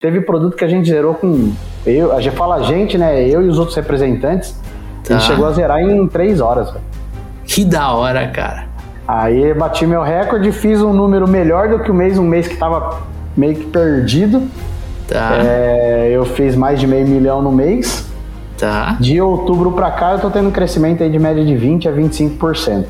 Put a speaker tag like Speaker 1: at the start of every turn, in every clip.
Speaker 1: Teve produto que a gente zerou com. Eu, a gente fala a gente, né? Eu e os outros representantes. Tá. Ele chegou a zerar em três horas, velho.
Speaker 2: Que da hora, cara.
Speaker 1: Aí bati meu recorde, fiz um número melhor do que o mês, um mês que tava meio que perdido. Tá. É, eu fiz mais de meio milhão no mês.
Speaker 2: Tá.
Speaker 1: De outubro para cá eu tô tendo um crescimento aí de média de 20 a 25%.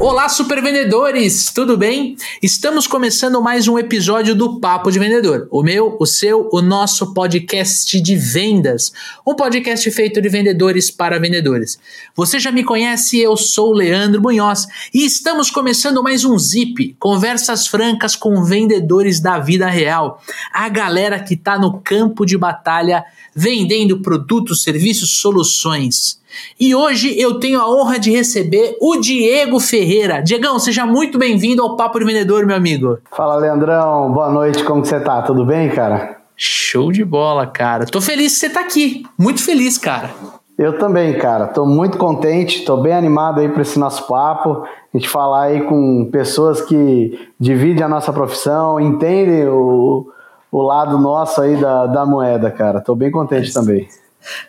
Speaker 2: Olá, super vendedores, tudo bem? Estamos começando mais um episódio do Papo de Vendedor, o meu, o seu, o nosso podcast de vendas, um podcast feito de vendedores para vendedores. Você já me conhece, eu sou o Leandro Munhoz e estamos começando mais um Zip, conversas francas com vendedores da vida real, a galera que está no campo de batalha vendendo produtos, serviços, soluções. E hoje eu tenho a honra de receber o Diego Ferreira. Diegão, seja muito bem-vindo ao Papo de Vendedor, meu amigo.
Speaker 1: Fala, Leandrão. Boa noite, como você tá? Tudo bem, cara?
Speaker 2: Show de bola, cara. Tô feliz que você tá aqui. Muito feliz, cara.
Speaker 1: Eu também, cara. Tô muito contente, tô bem animado aí para esse nosso papo. A gente falar aí com pessoas que dividem a nossa profissão, entendem o, o lado nosso aí da, da moeda, cara. Tô bem contente é também.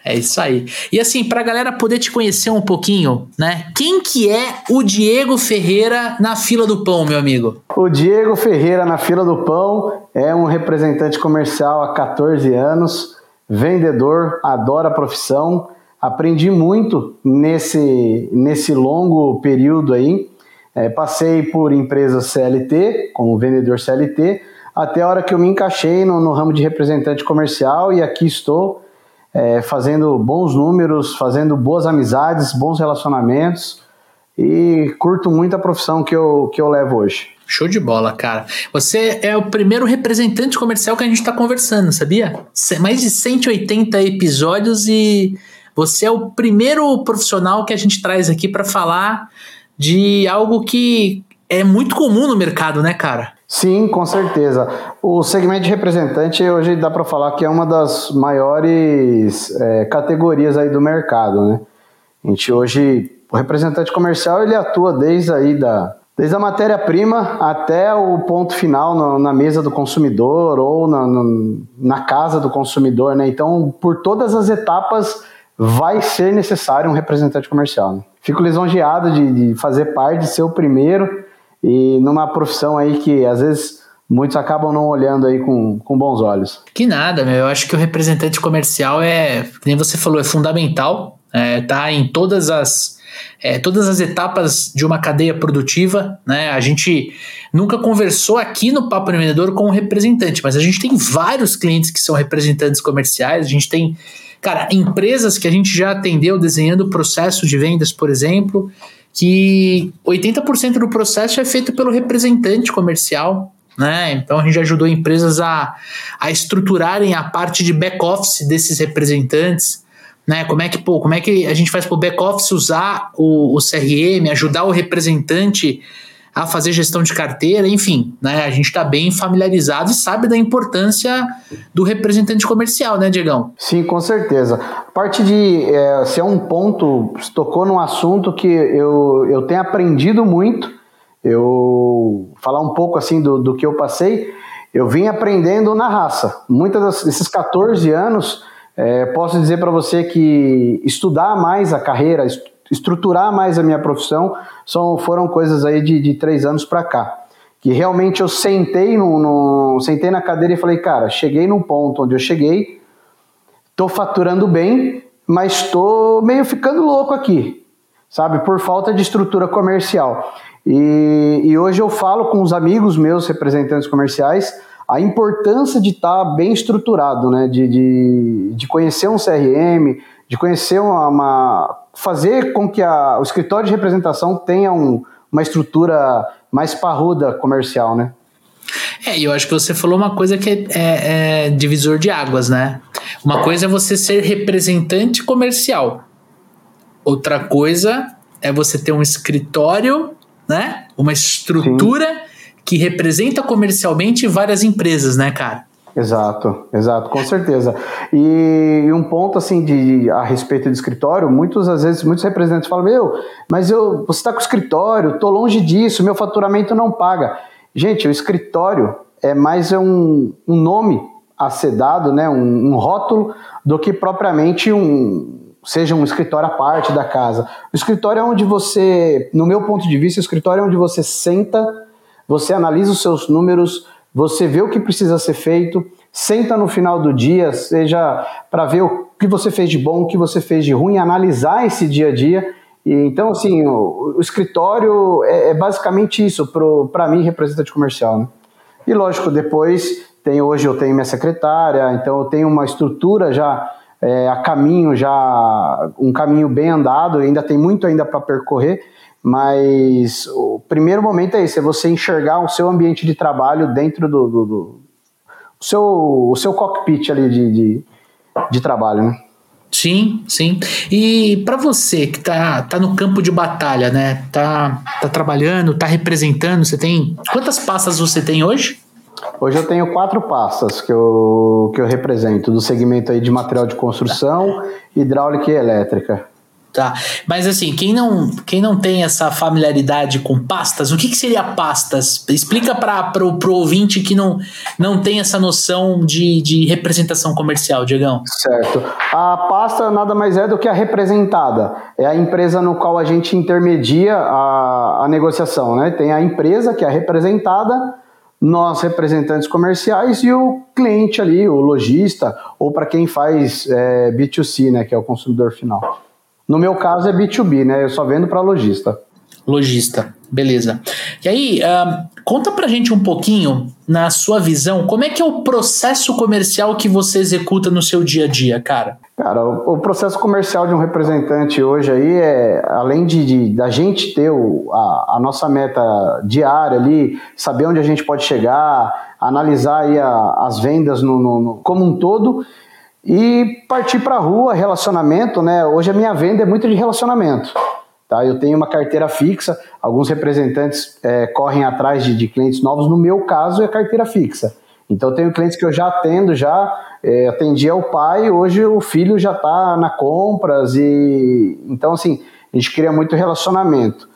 Speaker 2: É isso aí. E assim, pra galera poder te conhecer um pouquinho, né? Quem que é o Diego Ferreira na fila do pão, meu amigo?
Speaker 1: O Diego Ferreira na fila do pão é um representante comercial há 14 anos, vendedor, adora a profissão. Aprendi muito nesse, nesse longo período aí. É, passei por empresas CLT, como vendedor CLT, até a hora que eu me encaixei no, no ramo de representante comercial e aqui estou é, fazendo bons números, fazendo boas amizades, bons relacionamentos e curto muito a profissão que eu, que eu levo hoje.
Speaker 2: Show de bola, cara. Você é o primeiro representante comercial que a gente está conversando, sabia? Mais de 180 episódios e você é o primeiro profissional que a gente traz aqui para falar de algo que é muito comum no mercado, né, cara?
Speaker 1: Sim, com certeza. O segmento de representante hoje dá para falar que é uma das maiores é, categorias aí do mercado, né? A gente hoje, o representante comercial ele atua desde aí da desde a matéria-prima até o ponto final no, na mesa do consumidor ou na, no, na casa do consumidor, né? Então, por todas as etapas vai ser necessário um representante comercial. Né? Fico lisonjeado de, de fazer parte, de ser o primeiro e numa profissão aí que às vezes muitos acabam não olhando aí com, com bons olhos.
Speaker 2: Que nada, meu. Eu acho que o representante comercial é, nem você falou, é fundamental. É, tá em todas as é, todas as etapas de uma cadeia produtiva, né? A gente nunca conversou aqui no Papo Vendedor com um representante, mas a gente tem vários clientes que são representantes comerciais, a gente tem, cara, empresas que a gente já atendeu desenhando processo de vendas, por exemplo, que 80% do processo é feito pelo representante comercial, né? Então a gente ajudou empresas a, a estruturarem a parte de back-office desses representantes. Né? Como é que, pô, como é que a gente faz para o back-office usar o, o CRM, ajudar o representante a fazer gestão de carteira, enfim, né? A gente está bem familiarizado e sabe da importância do representante comercial, né, Diegão?
Speaker 1: Sim, com certeza. A parte de é, ser um ponto, tocou num assunto que eu, eu tenho aprendido muito. Eu falar um pouco assim do, do que eu passei. Eu vim aprendendo na raça. Muitos desses 14 anos, é, posso dizer para você que estudar mais a carreira, estruturar mais a minha profissão, são, foram coisas aí de, de três anos para cá. Que realmente eu sentei, no, no, sentei na cadeira e falei, cara, cheguei num ponto onde eu cheguei, tô faturando bem, mas estou meio ficando louco aqui, sabe? Por falta de estrutura comercial. E, e hoje eu falo com os amigos meus, representantes comerciais, a importância de estar tá bem estruturado, né? De, de, de conhecer um CRM, de conhecer uma, uma fazer com que a, o escritório de representação tenha um, uma estrutura mais parruda comercial, né?
Speaker 2: É, e eu acho que você falou uma coisa que é, é, é, divisor de águas, né? Uma coisa é você ser representante comercial. Outra coisa é você ter um escritório, né? Uma estrutura Sim. Que representa comercialmente várias empresas, né, cara?
Speaker 1: Exato, exato, com certeza. E, um ponto assim de a respeito do escritório, muitos às vezes muitos representantes falam: "Meu, mas eu você está com o escritório, tô longe disso, meu faturamento não paga". Gente, o escritório é mais um, um nome a ser dado, né, um, um rótulo, do que propriamente um seja um escritório à parte da casa. O escritório é onde você, no meu ponto de vista, o escritório é onde você senta, você analisa os seus números, você vê o que precisa ser feito, senta no final do dia, seja para ver o que você fez de bom, o que você fez de ruim, analisar esse dia a dia. E, então, assim, o, o escritório é, é, basicamente isso para mim, representante comercial. Né? E lógico, depois tem hoje eu tenho minha secretária, então eu tenho uma estrutura já é, a caminho, já um caminho bem andado, ainda tem muito ainda para percorrer, mas o primeiro momento é esse, é você enxergar o seu ambiente de trabalho dentro do, do, do o seu, o seu cockpit ali de, de, de trabalho, né?
Speaker 2: Sim, sim. E para você que tá, tá no campo de batalha, né? Tá, tá trabalhando, tá representando, você tem. Quantas pastas você tem hoje?
Speaker 1: Hoje eu tenho quatro pastas que eu, que eu represento, do segmento aí de material de construção, hidráulica e elétrica.
Speaker 2: Tá. Mas assim, quem não, quem não tem essa familiaridade com pastas, o que, que seria pastas? Explica para o ouvinte que não, não tem essa noção de, de representação comercial, Diegão.
Speaker 1: Certo. A pasta nada mais é do que a representada. É a empresa no qual a gente intermedia a, a negociação. Né? Tem a empresa, que é a representada, nós representantes comerciais e o cliente ali, o lojista, ou para quem faz é, B2C, né, que é o consumidor final. No meu caso é B2B, né? Eu só vendo para lojista.
Speaker 2: Lojista, beleza. E aí, uh, conta pra gente um pouquinho, na sua visão, como é que é o processo comercial que você executa no seu dia a dia, cara?
Speaker 1: Cara, o, o processo comercial de um representante hoje aí é, além de, de da gente ter o, a, a, nossa meta diária ali, saber onde a gente pode chegar, analisar aí a, as vendas no, no, no, como um todo, e partir para a rua, relacionamento, né? Hoje a minha venda é muito de relacionamento. Tá? Eu tenho uma carteira fixa, alguns representantes é, correm atrás de, de, clientes novos, no meu caso é carteira fixa. Então eu tenho clientes que eu já atendo, já é, atendi ao pai, hoje o filho já está na compras e então assim a gente cria muito relacionamento.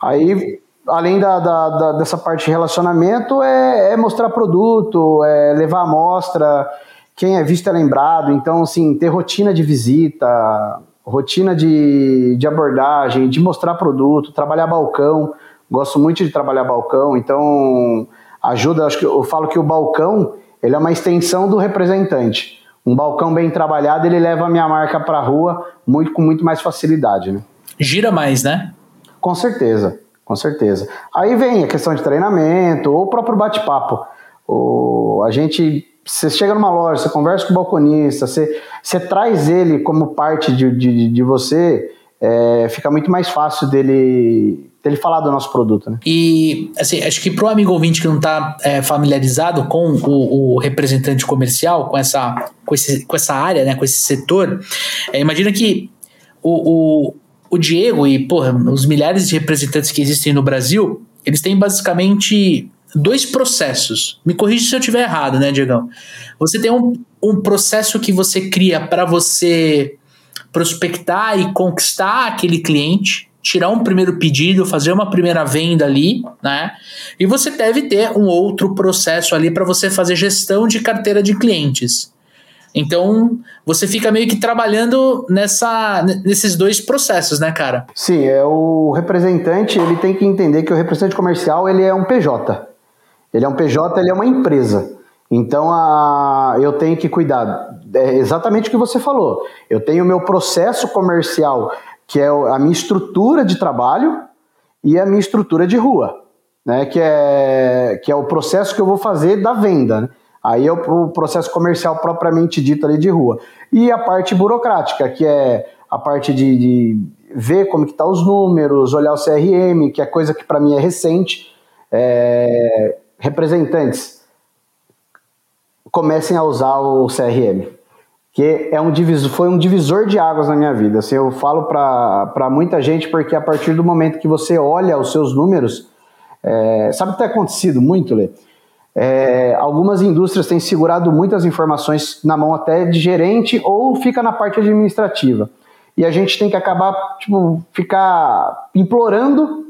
Speaker 1: Aí além da, da, da dessa parte de relacionamento é, é mostrar produto, é levar amostra, quem é visto é lembrado. Então, assim, ter rotina de visita, rotina de, de abordagem, de mostrar produto, trabalhar balcão. Gosto muito de trabalhar balcão, então ajuda. Acho que eu falo que o balcão ele é uma extensão do representante. Um balcão bem trabalhado ele leva a minha marca para a rua muito com muito mais facilidade, né?
Speaker 2: Gira mais, né?
Speaker 1: Com certeza, com certeza. Aí vem a questão de treinamento ou o próprio bate-papo. O, a gente você chega numa loja, você conversa com o balconista, você, você traz ele como parte de, de, de você, é, fica muito mais fácil dele, dele falar do nosso produto. Né?
Speaker 2: E assim, acho que para o amigo ouvinte que não está é, familiarizado com o, o, representante comercial, com essa, com, esse, com essa área, né, com esse setor, é, imagina que o, o, o Diego e porra, os milhares de representantes que existem no Brasil, eles têm basicamente dois processos. Me corrija se eu estiver errado, né, Diegão? Você tem um, um processo que você cria para você prospectar e conquistar aquele cliente, tirar um primeiro pedido, fazer uma primeira venda ali, né? E você deve ter um outro processo ali para você fazer gestão de carteira de clientes. Então, você fica meio que trabalhando nessa, nesses dois processos, né, cara?
Speaker 1: Sim, é o representante, ele tem que entender que o representante comercial, ele é um PJ. Ele é um PJ, ele é uma empresa. Então a, eu tenho que cuidar. É exatamente o que você falou. Eu tenho o meu processo comercial, que é a minha estrutura de trabalho e a minha estrutura de rua, né? Que é, que é o processo que eu vou fazer da venda. Né? Aí é o, processo comercial propriamente dito ali de rua. E a parte burocrática, que é a parte de, de ver como que tá os números, olhar o CRM, que é coisa que para mim é recente. É, representantes comecem a usar o CRM, que é um divisor, foi um divisor de águas na minha vida. Assim, eu falo para muita gente porque a partir do momento que você olha os seus números, é, sabe o que tem acontecido muito, Lê? É, algumas indústrias têm segurado muitas informações na mão até de gerente ou fica na parte administrativa. E a gente tem que acabar, tipo, ficar implorando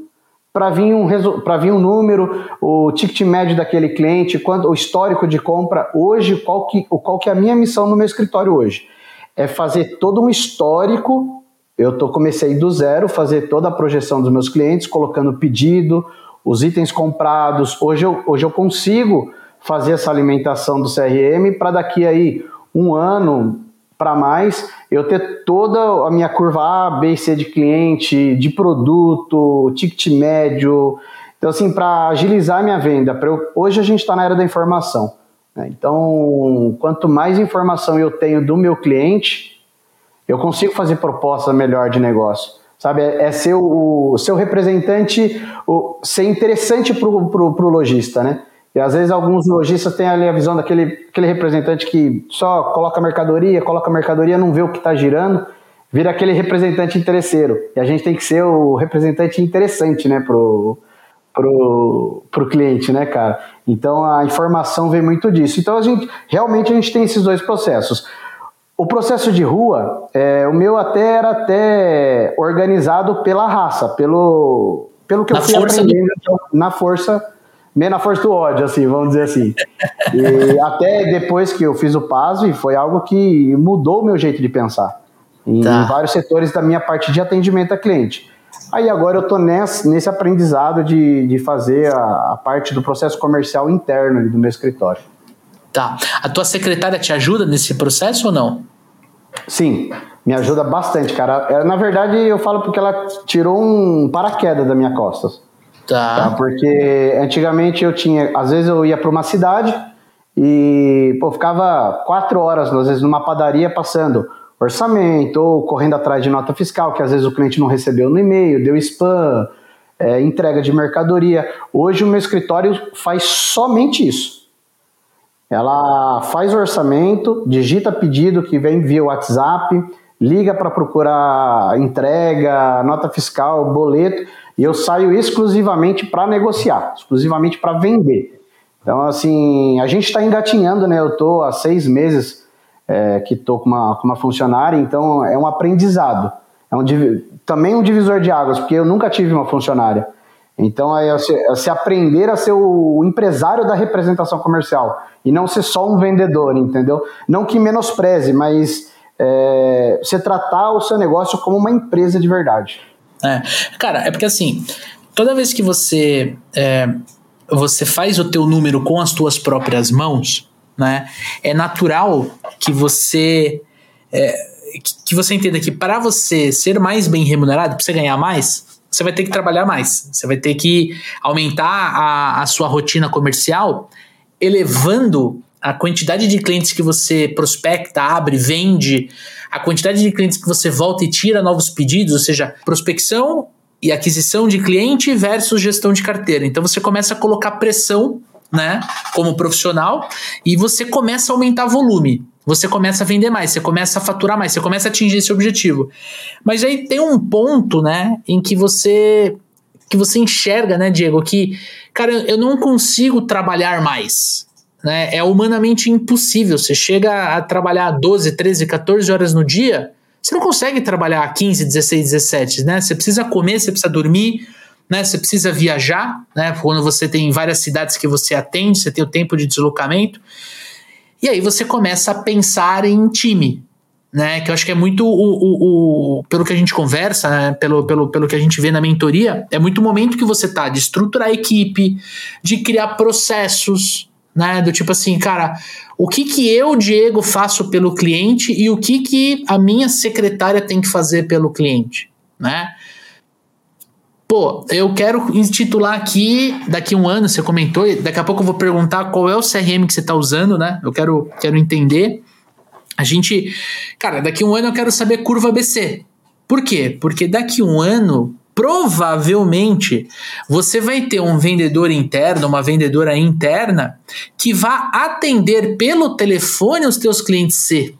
Speaker 1: para vir, um, vir um número, o ticket médio daquele cliente, quanto, o histórico de compra. Hoje, qual que, qual que é a minha missão no meu escritório hoje? É fazer todo um histórico. Eu tô, comecei do zero, fazer toda a projeção dos meus clientes, colocando pedido, os itens comprados. Hoje eu, hoje eu consigo fazer essa alimentação do CRM para daqui aí um ano para mais eu ter toda a minha curva A, B C de cliente, de produto, ticket médio. Então, assim, para agilizar a minha venda, eu, hoje a gente está na era da informação. Né? Então, quanto mais informação eu tenho do meu cliente, eu consigo fazer proposta melhor de negócio. Sabe, é, é ser o, seu representante, o, ser interessante para o lojista, né? E às vezes alguns lojistas têm ali a visão daquele aquele representante que só coloca mercadoria, coloca mercadoria, não vê o que está girando, vira aquele representante interesseiro. E a gente tem que ser o representante interessante, né, pro, pro, pro cliente, né, cara? Então a informação vem muito disso. Então a gente realmente a gente tem esses dois processos. O processo de rua, é, o meu até era até organizado pela raça, pelo, pelo que na eu fui aprendendo do... na força, meio na força do ódio, assim, vamos dizer assim. E até depois que eu fiz o PASV, foi algo que mudou o meu jeito de pensar. Em tá. vários setores da minha parte de atendimento a cliente. Aí agora eu estou nesse, nesse aprendizado de, de fazer a, a parte do processo comercial interno do meu escritório.
Speaker 2: Tá. A tua secretária te ajuda nesse processo ou não?
Speaker 1: Sim, me ajuda bastante, cara. É, na verdade, eu falo porque ela tirou um paraquedas da minha costas. Tá. tá. Porque antigamente eu tinha, às vezes eu ia para uma cidade e pô, ficava quatro horas, às vezes, numa padaria passando orçamento ou correndo atrás de nota fiscal, que às vezes o cliente não recebeu no e-mail, deu spam, é, entrega de mercadoria. Hoje o meu escritório faz somente isso. Ela faz o orçamento, digita pedido que vem via WhatsApp, liga para procurar entrega, nota fiscal, boleto, e eu saio exclusivamente para negociar, exclusivamente para vender. Então, assim, a gente está engatinhando, né? Eu estou há seis meses é, que estou com uma, com uma funcionária, então é um aprendizado. É um, também um divisor de águas, porque eu nunca tive uma funcionária. Então é se, é se aprender a ser o empresário da representação comercial e não ser só um vendedor, entendeu? Não que menospreze, mas é, você tratar o seu negócio como uma empresa de verdade.
Speaker 2: É, cara, é porque assim, toda vez que você é, você faz o teu número com as tuas próprias mãos, né? É natural que você é, que você entenda que para você ser mais bem remunerado, para você ganhar mais, você vai ter que trabalhar mais. Você vai ter que aumentar a, a sua rotina comercial, elevando a quantidade de clientes que você prospecta, abre, vende, a quantidade de clientes que você volta e tira novos pedidos, ou seja, prospecção e aquisição de cliente versus gestão de carteira. Então você começa a colocar pressão, né, como profissional, e você começa a aumentar volume você começa a vender mais, você começa a faturar mais, você começa a atingir esse objetivo. Mas aí tem um ponto, né, em que você que você enxerga, né, Diego, que cara, eu não consigo trabalhar mais. Né? É humanamente impossível. Você chega a trabalhar 12, 13, 14 horas no dia, você não consegue trabalhar 15, 16, 17, né? Você precisa comer, você precisa dormir, né? Você precisa viajar, né? Quando você tem várias cidades que você atende, você tem o tempo de deslocamento. E aí você começa a pensar em time, né? Que eu acho que é muito o, o, o pelo que a gente conversa, né? pelo, pelo, pelo que a gente vê na mentoria, é muito o momento que você tá de estruturar a equipe, de criar processos, né? Do tipo assim, cara, o que que eu, Diego, faço pelo cliente e o que que a minha secretária tem que fazer pelo cliente, né? Pô, eu quero intitular aqui, daqui um ano, você comentou, daqui a pouco eu vou perguntar qual é o CRM que você está usando, né? Eu quero, quero entender. A gente, cara, daqui um ano eu quero saber curva ABC. Por quê? Porque daqui um ano, provavelmente, você vai ter um vendedor interno, uma vendedora interna, que vá atender pelo telefone os teus clientes C,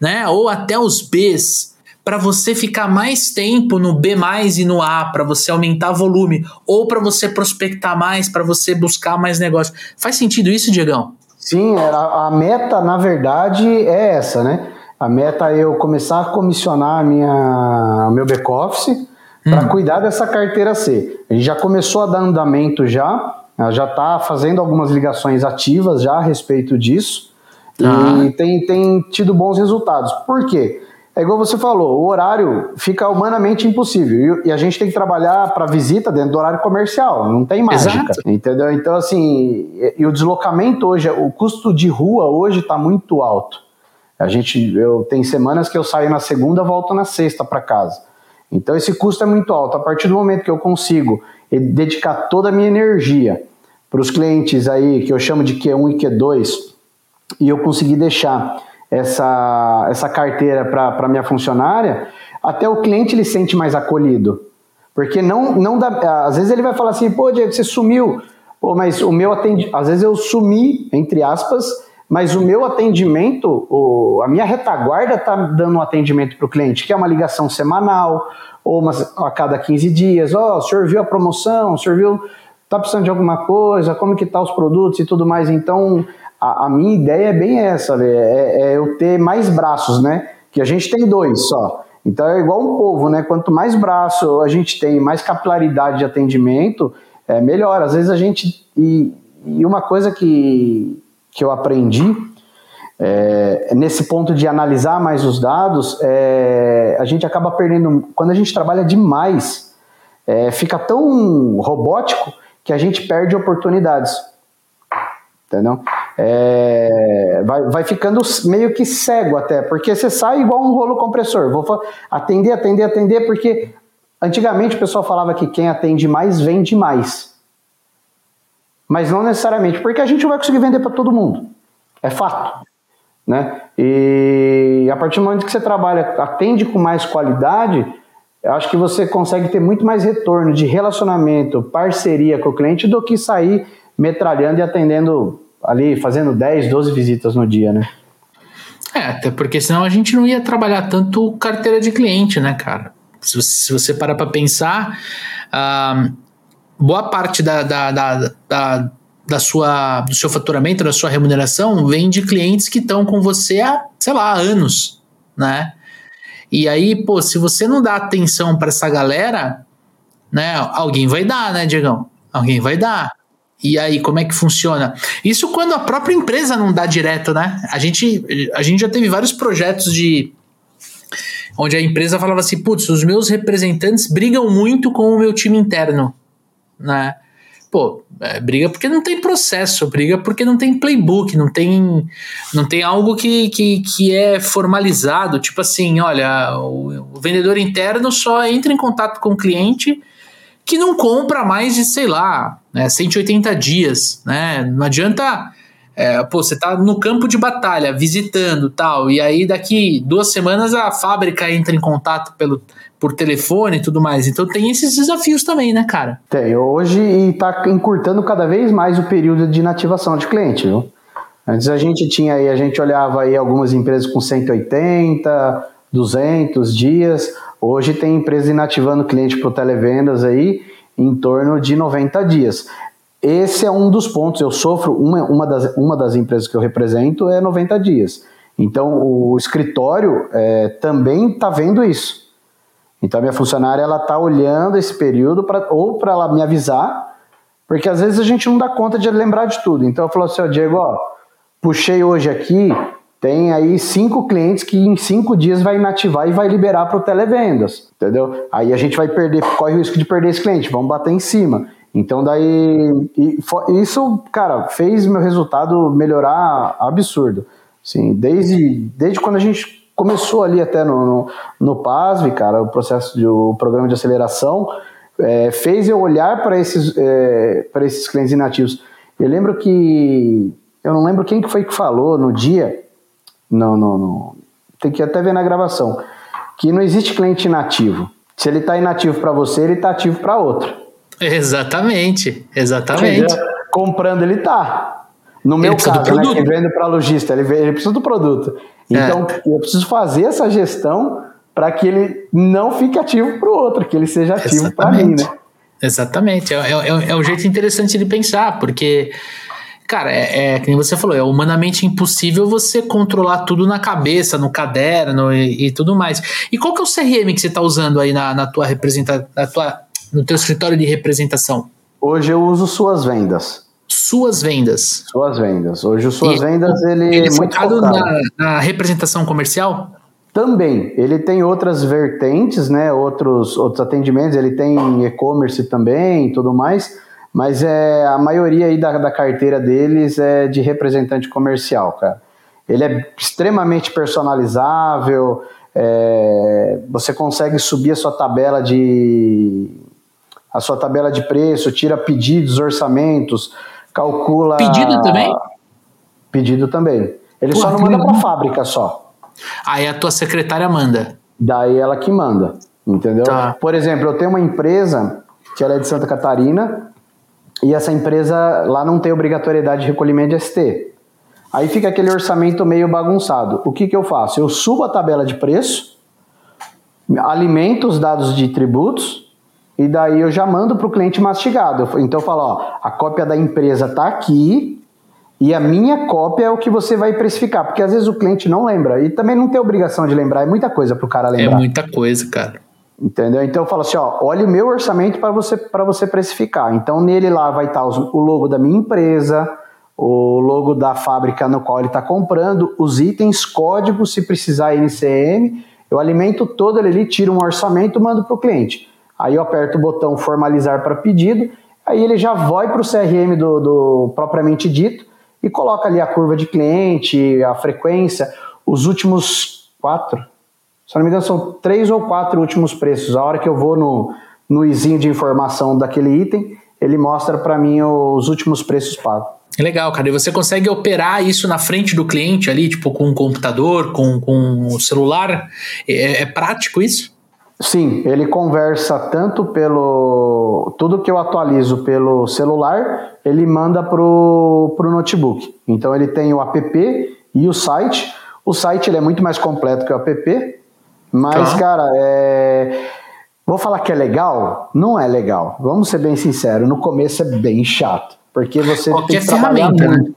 Speaker 2: né? Ou até os Bs para você ficar mais tempo no B e no A, para você aumentar volume, ou para você prospectar mais, para você buscar mais negócio. Faz sentido isso, Diegão?
Speaker 1: Sim, a, a meta, na verdade, é essa, né? A meta é eu começar a comissionar a minha, meu back-office para hum. cuidar dessa carteira C. A gente já começou a dar andamento já, já está fazendo algumas ligações ativas já a respeito disso ah. e tem, tem tido bons resultados. Por quê? É igual você falou, o horário fica humanamente impossível e, a gente tem que trabalhar para visita dentro do horário comercial, não tem mágica, Exato. entendeu? Então assim, e, e o deslocamento hoje, o custo de rua hoje está muito alto. A gente, eu tem semanas que eu saio na segunda, volto na sexta para casa. Então esse custo é muito alto. A partir do momento que eu consigo dedicar toda a minha energia para os clientes aí que eu chamo de Q1 e Q2 e eu conseguir deixar essa, essa carteira para minha funcionária, até o cliente ele sente mais acolhido. Porque não, não dá. Às vezes ele vai falar assim, pô, Diego, você sumiu. Pô, mas o meu atendimento. Às vezes eu sumi, entre aspas, mas o meu atendimento, o, a minha retaguarda está dando um atendimento para o cliente, que é uma ligação semanal, ou uma, a cada 15 dias. Ó, oh, o senhor viu a promoção, o senhor viu. Está precisando de alguma coisa, como que tá os produtos e tudo mais. Então, a, a minha ideia é bem essa, é, é eu ter mais braços, né? Que a gente tem dois só. Então é igual um povo, né? Quanto mais braço a gente tem, mais capilaridade de atendimento, é melhor. Às vezes a gente. E, e uma coisa que, que eu aprendi é, nesse ponto de analisar mais os dados, é, a gente acaba perdendo. Quando a gente trabalha demais, é, fica tão robótico que a gente perde oportunidades entendeu? É, vai, vai ficando meio que cego até, porque você sai igual um rolo compressor. Vou atender, atender, atender, porque antigamente o pessoal falava que quem atende mais vende mais. Mas não necessariamente, porque a gente não vai conseguir vender para todo mundo. É fato. Né? E a partir do momento que você trabalha, atende com mais qualidade, eu acho que você consegue ter muito mais retorno de relacionamento, parceria com o cliente do que sair metralhando e atendendo ali, fazendo 10, 12 visitas no dia, né?
Speaker 2: É, até porque senão a gente não ia trabalhar tanto carteira de cliente, né, cara? Se você, parar para pensar, uh, boa parte da, da, da, da, da sua, do seu faturamento, da sua remuneração, vem de clientes que estão com você há, sei lá, anos, né? E aí, pô, se você não dá atenção para essa galera, né, alguém vai dar, né, Diegão? Alguém vai dar. E aí, como é que funciona? Isso quando a própria empresa não dá direto, né? A gente, a gente já teve vários projetos de. onde a empresa falava assim: putz, os meus representantes brigam muito com o meu time interno, né? Pô, é, briga porque não tem processo, briga porque não tem playbook, não tem, não tem algo que, que, que é formalizado. Tipo assim, olha, o, o vendedor interno só entra em contato com o cliente que não compra mais de, sei lá, né, 180 dias, né? Não adianta, é, pô, você tá no campo de batalha, visitando tal, e aí daqui duas semanas a fábrica entra em contato pelo, por telefone e tudo mais. Então tem esses desafios também, né, cara?
Speaker 1: Tem. Hoje e tá encurtando cada vez mais o período de inativação de cliente, viu? Antes a gente tinha aí, a gente olhava aí algumas empresas com 180, 200 dias. Hoje tem empresa inativando cliente para televendas aí em torno de 90 dias. Esse é um dos pontos. Eu sofro, uma, uma, das, uma das empresas que eu represento é 90 dias. Então o escritório é, também está vendo isso. Então a minha funcionária ela está olhando esse período pra, ou para ela me avisar, porque às vezes a gente não dá conta de lembrar de tudo. Então eu falo assim, ó, Diego, ó, puxei hoje aqui, tem aí cinco clientes que em cinco dias vai inativar e vai liberar para o televendas, entendeu? Aí a gente vai perder, corre o risco de perder esse cliente, vamos bater em cima. Então daí isso, cara, fez meu resultado melhorar absurdo. Sim, desde, desde quando a gente começou ali até no, no, no PASV, cara, o processo de, o programa de aceleração, é, fez eu olhar para esses, é, esses clientes inativos. Eu lembro que eu não lembro quem que foi que falou no dia não, não, não. Tem que até ver na gravação. Que não existe cliente inativo. Se ele está inativo para você, ele está ativo para outro.
Speaker 2: Exatamente, exatamente.
Speaker 1: Comprando ele tá. No meu caso, né, que vende para lojista, ele, ele precisa do produto. É. Então, é. eu preciso fazer essa gestão para que ele não fique ativo para o outro, que ele seja ativo para mim, né?
Speaker 2: Exatamente. É, é, é um jeito interessante de pensar, porque cara, é, é que você falou, é humanamente impossível você controlar tudo na cabeça, no caderno e, e tudo mais. E qual que é o CRM que você está usando aí na, na tua representação, no teu escritório de representação?
Speaker 1: Hoje eu uso suas vendas.
Speaker 2: Suas vendas.
Speaker 1: Suas vendas. Hoje o suas e, vendas ele, ele é muito focado,
Speaker 2: focado. Na, na representação comercial?
Speaker 1: Também, ele tem outras vertentes, né? Outros, outros atendimentos, ele tem e-commerce também e tudo mais, mas é, a maioria aí da, da carteira deles é de representante comercial, cara. Ele é extremamente personalizável, é, você consegue subir a sua tabela de a sua tabela de preço, tira pedidos, orçamentos, calcula.
Speaker 2: Pedido também?
Speaker 1: Pedido também. Ele Pô, só não manda para fábrica só.
Speaker 2: Aí a tua secretária manda.
Speaker 1: Daí ela que manda, entendeu? Tá. Por exemplo, eu tenho uma empresa que ela é de Santa Catarina e essa empresa lá não tem obrigatoriedade de recolhimento de ST. Aí fica aquele orçamento meio bagunçado. O que, que eu faço? Eu subo a tabela de preço, alimento os dados de tributos e daí eu já mando para o cliente mastigado. Então eu falo, ó, a cópia da empresa está aqui e a minha cópia é o que você vai precificar, porque às vezes o cliente não lembra e também não tem obrigação de lembrar, é muita coisa para o cara lembrar.
Speaker 2: É muita coisa, cara.
Speaker 1: Entendeu? Então eu falo assim, ó, olha o meu orçamento para você para você precificar. Então nele lá vai estar tá o logo da minha empresa, o logo da fábrica no qual ele está comprando, os itens, códigos, se precisar NCM, eu alimento todo ele ali, tiro um orçamento, mando para o cliente. Aí eu aperto o botão formalizar para pedido, aí ele já vai para o CRM do, do, propriamente dito e coloca ali a curva de cliente, a frequência, os últimos quatro, se não me engano são três ou quatro últimos preços. A hora que eu vou no, no izinho de informação daquele item, ele mostra para mim os últimos preços pagos.
Speaker 2: Legal, cara. E você consegue operar isso na frente do cliente ali, tipo com um computador, com, com o celular? É, é prático isso?
Speaker 1: Sim, ele conversa tanto pelo. Tudo que eu atualizo pelo celular, ele manda pro, pro notebook. Então ele tem o app e o site. O site ele é muito mais completo que o app, mas, tá. cara, é. Vou falar que é legal? Não é legal. Vamos ser bem sinceros. No começo é bem chato. Porque você
Speaker 2: Qualquer tem que trabalhar muito. Né?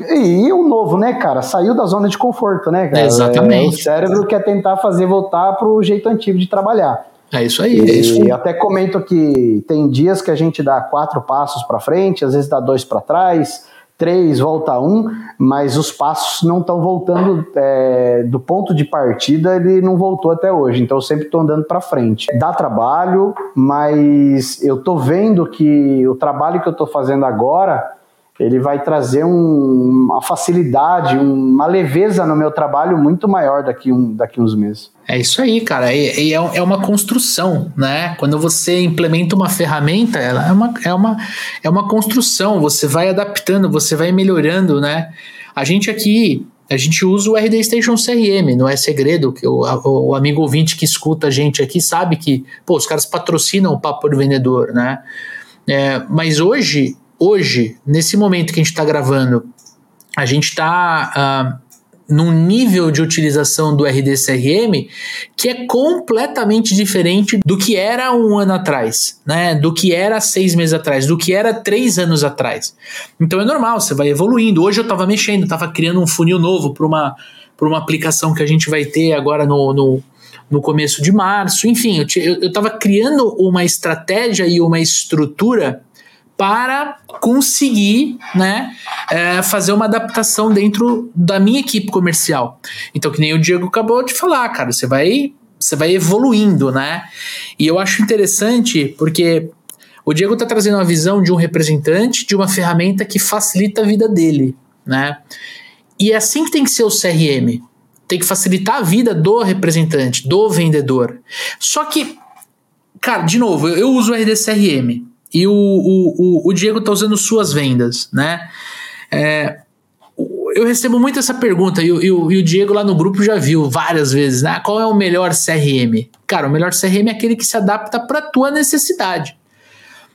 Speaker 1: E, o novo, né, cara? Saiu da zona de conforto, né, cara?
Speaker 2: exatamente. É,
Speaker 1: o cérebro quer tentar fazer voltar pro jeito antigo de trabalhar.
Speaker 2: É isso aí.
Speaker 1: E
Speaker 2: é isso.
Speaker 1: até comento que tem dias que a gente dá quatro passos para frente, às vezes dá dois para trás, três volta um, mas os passos não estão voltando é, do ponto de partida, ele não voltou até hoje. Então eu sempre estou andando para frente. Dá trabalho, mas eu estou vendo que o trabalho que eu estou fazendo agora ele vai trazer um, uma facilidade, uma leveza no meu trabalho muito maior daqui, um, daqui uns meses.
Speaker 2: É isso aí, cara. E, e é, é, uma construção, né? Quando você implementa uma ferramenta, ela é uma, é, uma, é uma construção. Você vai adaptando, você vai melhorando, né? A gente aqui, a gente usa o RD Station CRM, não é segredo, que o, o, amigo ouvinte que escuta a gente aqui sabe que, pô, os caras patrocinam o Papo do Vendedor, né? É, mas hoje hoje, nesse momento que a gente está gravando, a gente está uh, ah, num nível de utilização do RDCRM que é completamente diferente do que era um ano atrás, né? Do que era seis meses atrás, do que era três anos atrás. Então é normal, você vai evoluindo. Hoje eu estava mexendo, estava criando um funil novo para uma, uma aplicação que a gente vai ter agora no, no no começo de março, enfim, eu estava criando uma estratégia e uma estrutura para conseguir né, é, fazer uma adaptação dentro da minha equipe comercial. Então, que nem o Diego acabou de falar, cara, você vai, você vai evoluindo, né? E eu acho interessante porque o Diego está trazendo uma visão de um representante de uma ferramenta que facilita a vida dele, né? E é assim que tem que ser o CRM. Tem que facilitar a vida do representante, do vendedor. Só que, cara, de novo, eu uso o RDCRM e o, o, o, Diego está usando suas vendas, né? É, eu recebo muito essa pergunta e, e, e, o Diego lá no grupo já viu várias vezes, né? Qual é o melhor CRM? Cara, o melhor CRM é aquele que se adapta para tua necessidade.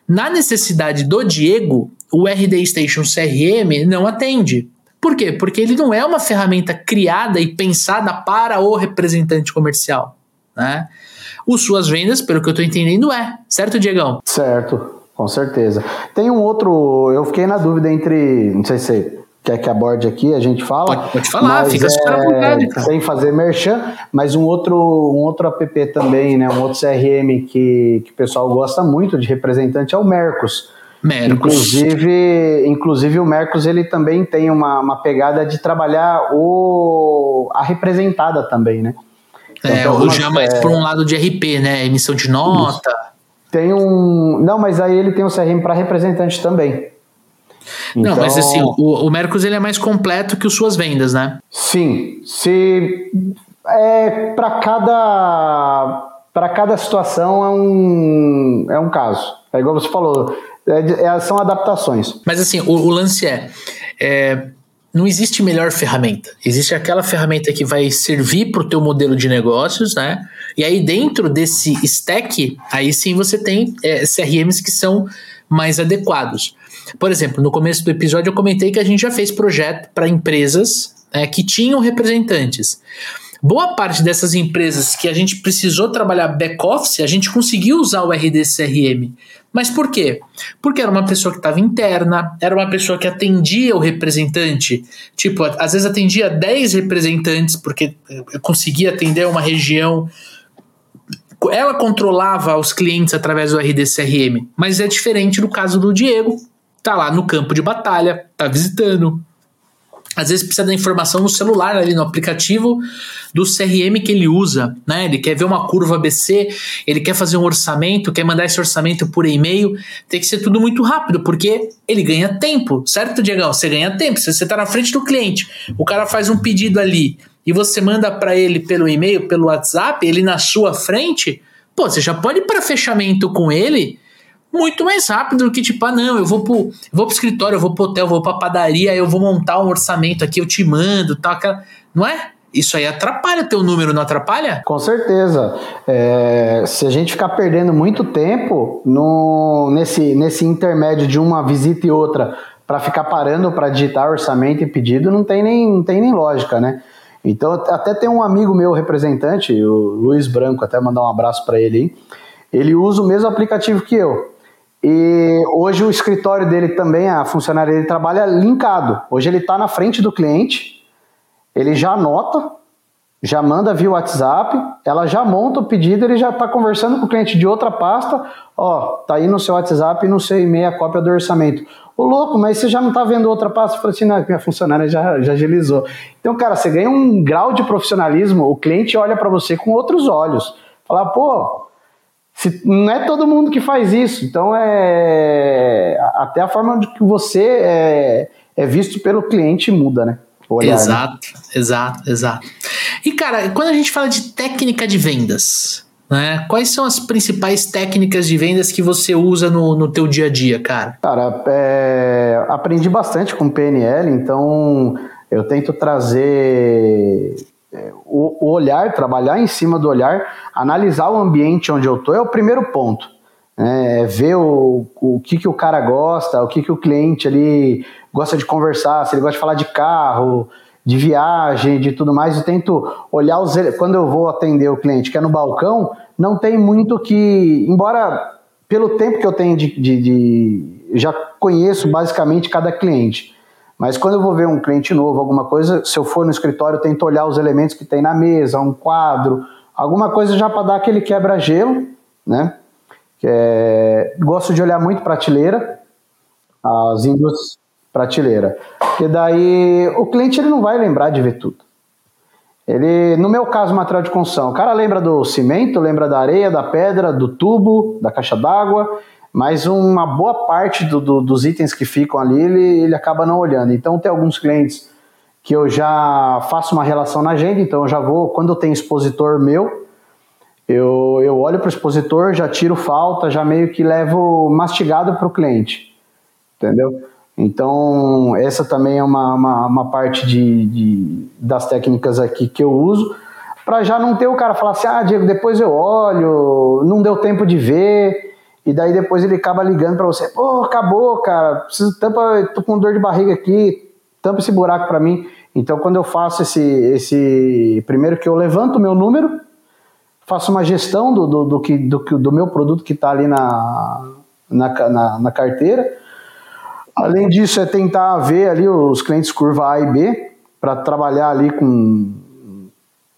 Speaker 2: Na necessidade do Diego, o RD Station CRM não atende. Por quê? Porque ele não é uma ferramenta criada e pensada para o representante comercial. né? O suas vendas, pelo que eu estou entendendo, é. Certo, Diegão?
Speaker 1: Certo, com certeza. Tem um outro, eu fiquei na dúvida entre, não sei se quer que aborde aqui, a gente fala.
Speaker 2: Pode, pode falar, fica é, super à vontade.
Speaker 1: Sem fazer merchan, mas um outro, um outro app também, né, um outro CRM que, que o pessoal gosta muito de representante é o Mercos.
Speaker 2: Mercos.
Speaker 1: Inclusive, inclusive o Mercos ele também tem uma, uma pegada de trabalhar o, a representada também, né?
Speaker 2: Então, é, hoje é mais é, por um lado de RP, né? Emissão de nota.
Speaker 1: Tem um. Não, mas aí ele tem um CRM para representante também.
Speaker 2: Não, mas então assim, o, o Mercos ele é mais completo que os suas vendas, né?
Speaker 1: Sim. Se é para cada para cada situação é um é um caso. É igual você falou, é, é, são adaptações.
Speaker 2: Mas assim, o, o lance é, é não existe melhor ferramenta. Existe aquela ferramenta que vai servir para o teu modelo de negócios, né? E aí dentro desse stack, aí sim você tem é, CRMs que são mais adequados. Por exemplo, no começo do episódio eu comentei que a gente já fez projeto para empresas é, que tinham representantes. Boa parte dessas empresas que a gente precisou trabalhar back-office, a gente conseguiu usar o RDCRM. Mas por quê? Porque era uma pessoa que estava interna, era uma pessoa que atendia o representante. Tipo, às vezes atendia 10 representantes, porque conseguia atender uma região. Ela controlava os clientes através do RDCRM. Mas é diferente no caso do Diego. Tá lá no campo de batalha, tá visitando, às vezes precisa da informação no celular ali no aplicativo do CRM que ele usa, né? Ele quer ver uma curva ABC, ele quer fazer um orçamento, quer mandar esse orçamento por e-mail, tem que ser tudo muito rápido, porque ele ganha tempo, certo, Diego? Você ganha tempo. Você está na frente do cliente, o cara faz um pedido ali e você manda para ele pelo e-mail, pelo WhatsApp, ele na sua frente, pô, você já pode ir para fechamento com ele muito mais rápido do que tipo, ah, não, eu vou pro, eu vou pro escritório, eu vou pro hotel, eu vou pra padaria, eu vou montar um orçamento aqui, eu te mando, tal, aquela, não é? Isso aí atrapalha teu número, não atrapalha?
Speaker 1: Com certeza. É, se a gente ficar perdendo muito tempo no, nesse, nesse intermédio de uma visita e outra para ficar parando para digitar orçamento e pedido, não tem nem, não tem nem lógica, né? Então, até tem um amigo meu representante, o Luiz Branco, até mandar um abraço para ele aí. Ele usa o mesmo aplicativo que eu. E hoje o escritório dele também, a funcionária dele trabalha linkado. Hoje ele está na frente do cliente, ele já anota, já manda via WhatsApp, ela já monta o pedido, ele já está conversando com o cliente de outra pasta, ó, tá aí no seu WhatsApp e no seu e-mail a cópia do orçamento. Ô louco, mas você já não está vendo outra pasta? Eu falei assim, não, minha funcionária já, já agilizou. Então, cara, você ganha um grau de profissionalismo, o cliente olha para você com outros olhos. Fala, pô, se, não é todo mundo que faz isso. Então, é até a forma de que você é, é visto pelo cliente muda, né?
Speaker 2: Olhar, exato, né? exato, exato. E, cara, quando a gente fala de técnica de vendas, né? Quais são as principais técnicas de vendas que você usa no, no teu dia a dia, cara?
Speaker 1: Cara, é, aprendi bastante com PNL, então eu tento trazer o, o, olhar, trabalhar em cima do olhar, analisar o ambiente onde eu estou é o primeiro ponto. Né? É ver o, o que, que o cara gosta, o que, que o cliente ali gosta de conversar, se ele gosta de falar de carro, de viagem, de tudo mais. Eu tento olhar os. Quando eu vou atender o cliente que é no balcão, não tem muito que. Embora pelo tempo que eu tenho de, de, de já conheço basicamente cada cliente. Mas quando eu vou ver um cliente novo, alguma coisa, se eu for no escritório, eu tento olhar os elementos que tem na mesa, um quadro, alguma coisa já para dar aquele quebra-gelo, né? É, gosto de olhar muito prateleira, as indústrias prateleira, porque daí o cliente ele não vai lembrar de ver tudo. Ele, no meu caso, material de construção, o cara lembra do cimento, lembra da areia, da pedra, do tubo, da caixa d'água, mas uma boa parte do, do, dos itens que ficam ali ele, ele acaba não olhando. Então tem alguns clientes que eu já faço uma relação na agenda, então eu já vou, quando eu tenho expositor meu, eu, eu olho para o expositor, já tiro falta, já meio que levo mastigado para o cliente, entendeu? Então, essa também é uma, uma, uma parte de, de, das técnicas aqui que eu uso, para já não ter o cara falar assim, ah, Diego, depois eu olho, não deu tempo de ver, e daí depois ele acaba ligando para você, pô, acabou, cara, preciso tampa, tô com dor de barriga aqui, tampa esse buraco para mim. Então quando eu faço esse, esse, primeiro que eu levanto o meu número, faço uma gestão do, do, do, que, do, do meu produto que está ali na, na, na, na carteira. Além disso, é tentar ver ali os clientes curva A e B para trabalhar ali com,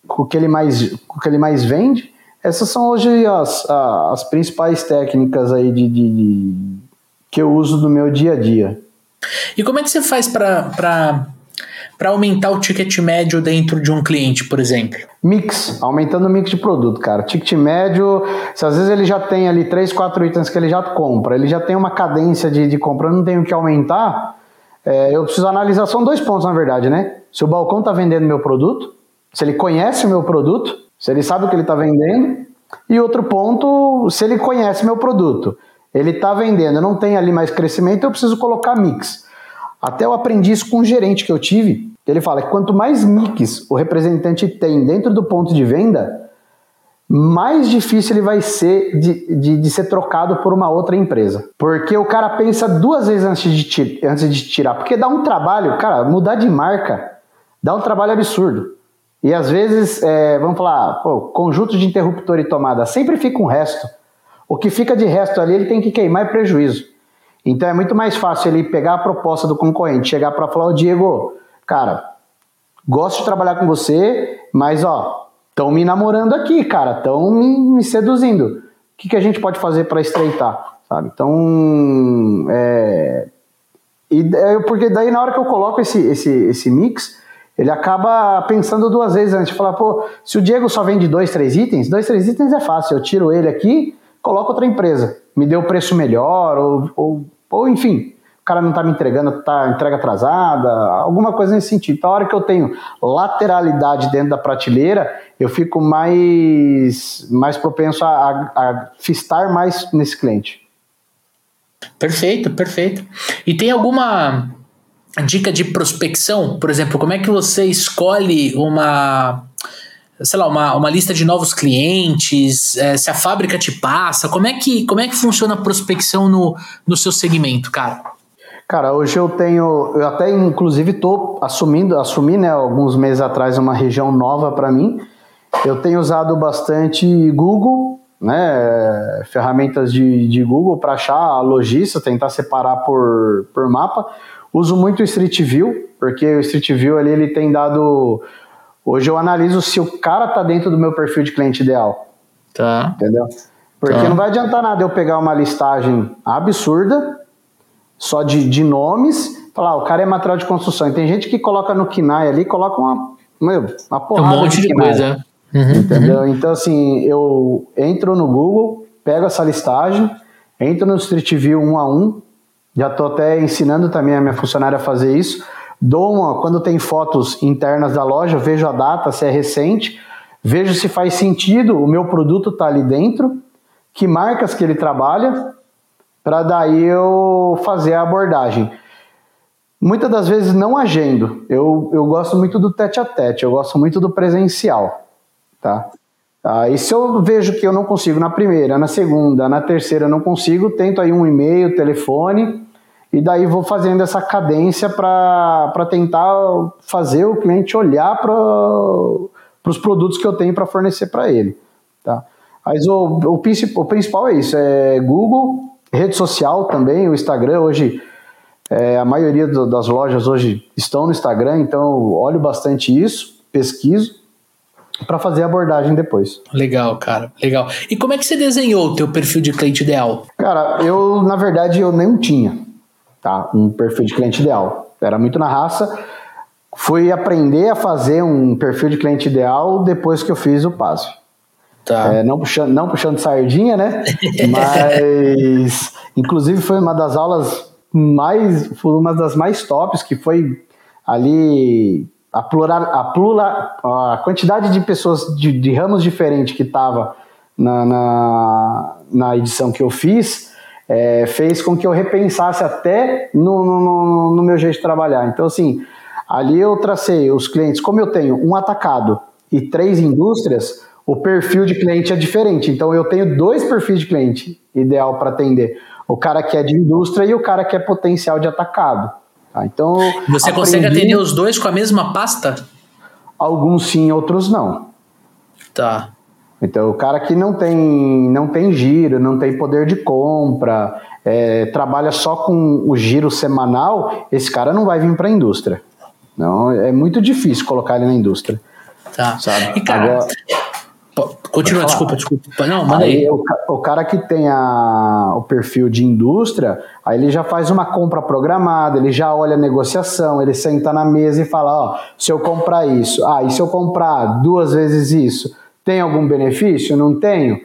Speaker 1: com, o que ele mais, com o que ele mais vende. Essas são hoje as, as principais técnicas aí de, de, de que eu uso no meu dia a dia.
Speaker 2: E como é que você faz para aumentar o ticket médio dentro de um cliente, por exemplo?
Speaker 1: Mix, aumentando o mix de produto, cara. Ticket médio, se às vezes ele já tem ali 3, 4 itens que ele já compra, ele já tem uma cadência de, de compra, eu não tenho que aumentar, é, eu preciso analisar, são dois pontos na verdade, né? Se o balcão está vendendo meu produto, se ele conhece o meu produto, se ele sabe o que ele está vendendo, e outro ponto, se ele conhece meu produto, ele está vendendo, não tem ali mais crescimento, eu preciso colocar mix. Até eu aprendi isso com um gerente que eu tive, ele fala que quanto mais mix o representante tem dentro do ponto de venda, mais difícil ele vai ser de, de, de, ser trocado por uma outra empresa. Porque o cara pensa duas vezes antes de, antes de tirar. Porque dá um trabalho, cara, mudar de marca dá um trabalho absurdo. E às vezes, é, vamos falar, pô, conjunto de interruptor e tomada, sempre fica um resto. O que fica de resto ali, ele tem que queimar e prejuízo. Então é muito mais fácil ele pegar a proposta do concorrente, chegar para falar, o Diego, cara, gosto de trabalhar com você, mas ó, estão me namorando aqui, cara, estão me, me, seduzindo. O que, que a gente pode fazer para estreitar, sabe? Então, é, e, é, porque daí na hora que eu coloco esse, esse, esse mix, ele acaba pensando duas vezes antes falar, pô, se o Diego só vende dois, três itens, dois, três itens é fácil, eu tiro ele aqui, coloco outra empresa, me deu preço melhor, ou, ou, ou enfim, o cara não está me entregando, tá entrega atrasada, alguma coisa nesse sentido. Então, a hora que eu tenho lateralidade dentro da prateleira, eu fico mais, mais propenso a, a, a fistar mais nesse cliente.
Speaker 2: Perfeito, perfeito. E tem alguma dica de prospecção? Por exemplo, como é que você escolhe uma sei lá, uma, uma lista de novos clientes, é, se a fábrica te passa, como é que, como é que funciona a prospecção no, no seu segmento, cara?
Speaker 1: Cara, hoje eu tenho, eu até inclusive estou assumindo, assumi, né, alguns meses atrás uma região nova para mim. Eu tenho usado bastante Google, né, ferramentas de, de Google para achar a lojista, tentar separar por, por mapa. Uso muito o Street View, porque o Street View ali ele tem dado. Hoje eu analiso se o cara tá dentro do meu perfil de cliente ideal.
Speaker 2: Tá.
Speaker 1: Entendeu? Porque tá. não vai adiantar nada eu pegar uma listagem absurda só de, de nomes, falar, ah, o cara é material de construção. E tem gente que coloca no KINAI ali, coloca uma, meu, uma porrada
Speaker 2: um monte de, de coisa.
Speaker 1: Uhum, entendeu? Uhum. Então, assim, eu entro no Google, pego essa listagem, entro no Street View um a um, já estou até ensinando também a minha funcionária a fazer isso. Dou uma, quando tem fotos internas da loja, vejo a data, se é recente, vejo se faz sentido o meu produto tá ali dentro, que marcas que ele trabalha, para daí eu fazer a abordagem. Muitas das vezes não agendo. Eu, eu gosto muito do tete a tete, eu gosto muito do presencial, tá? Ah, e se eu vejo que eu não consigo na primeira, na segunda, na terceira não consigo, tento aí um e-mail, telefone, e daí vou fazendo essa cadência para tentar fazer o cliente olhar para os produtos que eu tenho para fornecer para ele. Tá? Mas o, o, o principal é isso, é Google, Rede social também, o Instagram hoje, é, a maioria do, das lojas hoje estão no Instagram, então eu olho bastante isso, pesquiso para fazer a abordagem depois.
Speaker 2: Legal, cara, legal. E como é que você desenhou o teu perfil de cliente ideal?
Speaker 1: Cara, eu na verdade eu nem tinha, tá, um perfil de cliente ideal. Era muito na raça. Fui aprender a fazer um perfil de cliente ideal depois que eu fiz o PASV. Tá. É, não, puxando, não puxando sardinha, né? Mas, inclusive, foi uma das aulas mais, foi uma das mais tops, que foi ali a, plural, a, plural, a quantidade de pessoas de, de ramos diferentes que estava na, na, na, edição que eu fiz, é, fez com que eu repensasse até no, no, no meu jeito de trabalhar. Então, assim, ali eu tracei os clientes, como eu tenho um atacado e três indústrias, o perfil de cliente é diferente. Então eu tenho dois perfis de cliente ideal para atender. O cara que é de indústria e o cara que é potencial de atacado. Tá? Então
Speaker 2: você consegue atender os dois com a mesma pasta?
Speaker 1: Alguns sim, outros não.
Speaker 2: Tá.
Speaker 1: Então, o cara que não tem, não tem giro, não tem poder de compra, é, trabalha só com o giro semanal, esse cara não vai vir para a indústria. Não, é muito difícil colocar ele na indústria.
Speaker 2: Tá. Sabe? E cara, Agora, Continua, desculpa, desculpa. Não, manda aí.
Speaker 1: aí. O, o, cara que tem a, o perfil de indústria, aí ele já faz uma compra programada, ele já olha a negociação, ele senta na mesa e fala: Ó, se eu comprar isso, ah, e se eu comprar duas vezes isso, tem algum benefício? Não tenho?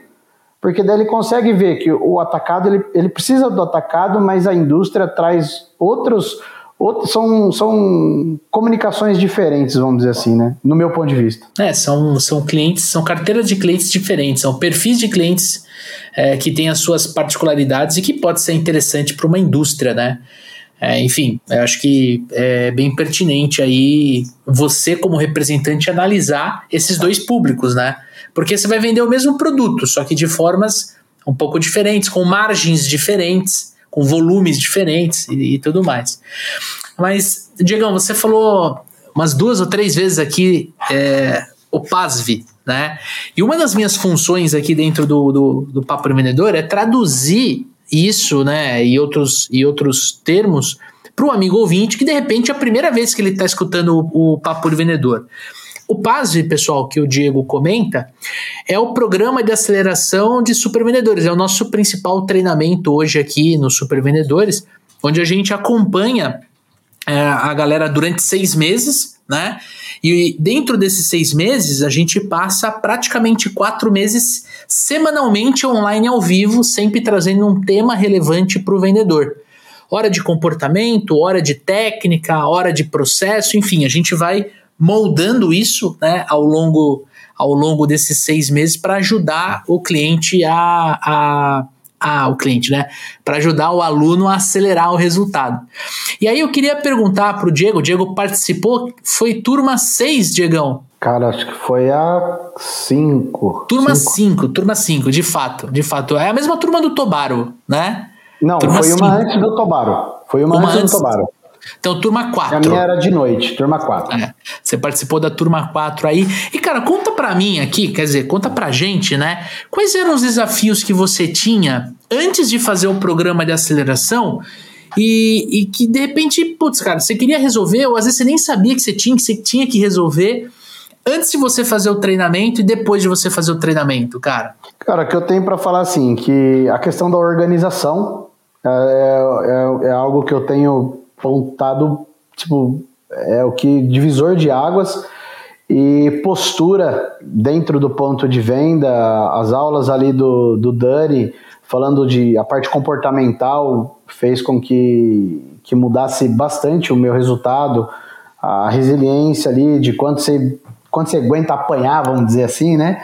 Speaker 1: Porque daí ele consegue ver que o atacado, ele, ele precisa do atacado, mas a indústria traz outros Outro, são, são comunicações diferentes, vamos dizer assim, né? No meu ponto de vista.
Speaker 2: É, são, são clientes, são carteiras de clientes diferentes, são perfis de clientes é, que têm as suas particularidades e que pode ser interessante para uma indústria, né? É, enfim, eu acho que é bem pertinente aí você, como representante, analisar esses dois públicos, né? Porque você vai vender o mesmo produto, só que de formas um pouco diferentes, com margens diferentes com volumes diferentes e, e tudo mais. Mas, Diegão, você falou umas duas ou três vezes aqui é, o PASV, né? E uma das minhas funções aqui dentro do, do, do Papo Vendedor é traduzir isso, né, e outros, e outros termos para o amigo ouvinte que de repente é a primeira vez que ele está escutando o, o Papo Vendedor. O PASV, pessoal, que o Diego comenta, é o programa de aceleração de supervendedores. É o nosso principal treinamento hoje aqui no Supervendedores, onde a gente acompanha é, a galera durante seis meses, né? E dentro desses seis meses, a gente passa praticamente quatro meses semanalmente online ao vivo, sempre trazendo um tema relevante para o vendedor. Hora de comportamento, hora de técnica, hora de processo, enfim, a gente vai moldando isso né, ao longo ao longo desses seis meses para ajudar o cliente a, a, a o cliente, né? Para ajudar o aluno a acelerar o resultado. E aí eu queria perguntar para o Diego, o Diego participou, foi turma 6, Diegão?
Speaker 1: Cara, acho que foi a 5.
Speaker 2: Turma 5, turma 5, de fato, de fato. É a mesma turma do Tobaro, né?
Speaker 1: Não, turma foi uma antes do Tobaro. Foi uma, uma antes do Tobaro.
Speaker 2: Então, turma 4.
Speaker 1: A minha era de noite, turma 4.
Speaker 2: É, você participou da turma 4 aí. E, cara, conta pra mim aqui, quer dizer, conta pra gente, né? Quais eram os desafios que você tinha antes de fazer o programa de aceleração e, e que, de repente, putz, cara, você queria resolver, ou às vezes você nem sabia que você tinha, que você tinha que resolver antes de você fazer o treinamento e depois de você fazer o treinamento, cara?
Speaker 1: Cara, o que eu tenho para falar assim, que a questão da organização é, é, é, algo que eu tenho apontado, tipo, é o que divisor de águas e postura dentro do ponto de venda, as aulas ali do, do Dani, falando de a parte comportamental, fez com que, que mudasse bastante o meu resultado, a resiliência ali de quanto você, quanto você aguenta apanhar, vamos dizer assim, né?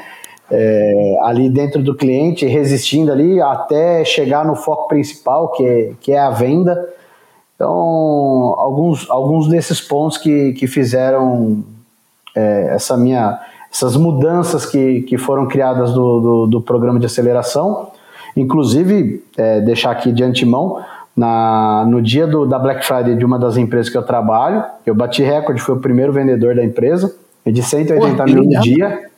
Speaker 1: É, ali dentro do cliente, resistindo ali até chegar no foco principal, que é, que é a venda. Então, alguns, alguns desses pontos que, que fizeram é, essa minha, essas mudanças que, que foram criadas do, do, do programa de aceleração, inclusive, é, deixar aqui de antemão, na, no dia do, da Black Friday de uma das empresas que eu trabalho, eu bati recorde, fui o primeiro vendedor da empresa, de 180 Porra, mil no dia.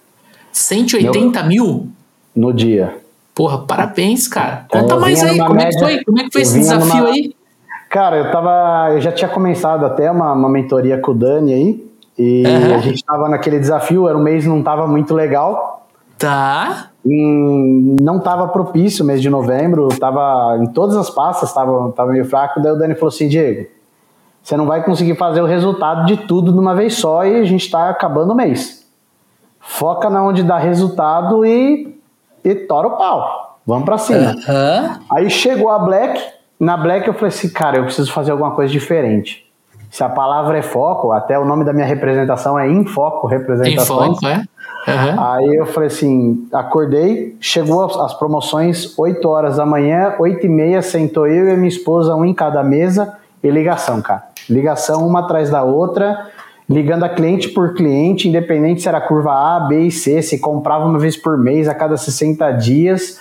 Speaker 2: 180 meu, mil?
Speaker 1: No dia.
Speaker 2: Porra, parabéns, cara. Conta mais aí, como média, é que foi? Como é que foi esse desafio numa, aí?
Speaker 1: Cara, eu tava. Eu já tinha começado até uma, uma mentoria com o Dani aí. E uhum. a gente tava naquele desafio, era um mês não tava muito legal.
Speaker 2: Tá.
Speaker 1: E não tava propício o mês de novembro, tava em todas as pastas, tava, tava meio fraco. Daí o Dani falou assim: Diego, você não vai conseguir fazer o resultado de tudo de uma vez só e a gente tá acabando o mês. Foca na onde dá resultado e, e tora o pau. Vamos pra cima. Uhum. Aí chegou a Black, na Black eu falei assim, cara, eu preciso fazer alguma coisa diferente. Se a palavra é foco, até o nome da minha representação é em foco representações. Em foco, é? Uhum. Aí eu falei assim, acordei, chegou as promoções 8 horas da manhã, 8 e meia, sentou eu e a minha esposa, um em cada mesa, e ligação, cara. Ligação uma atrás da outra, ligando a cliente por cliente, independente se era curva A, B e C, se comprava uma vez por mês, a cada 60 dias.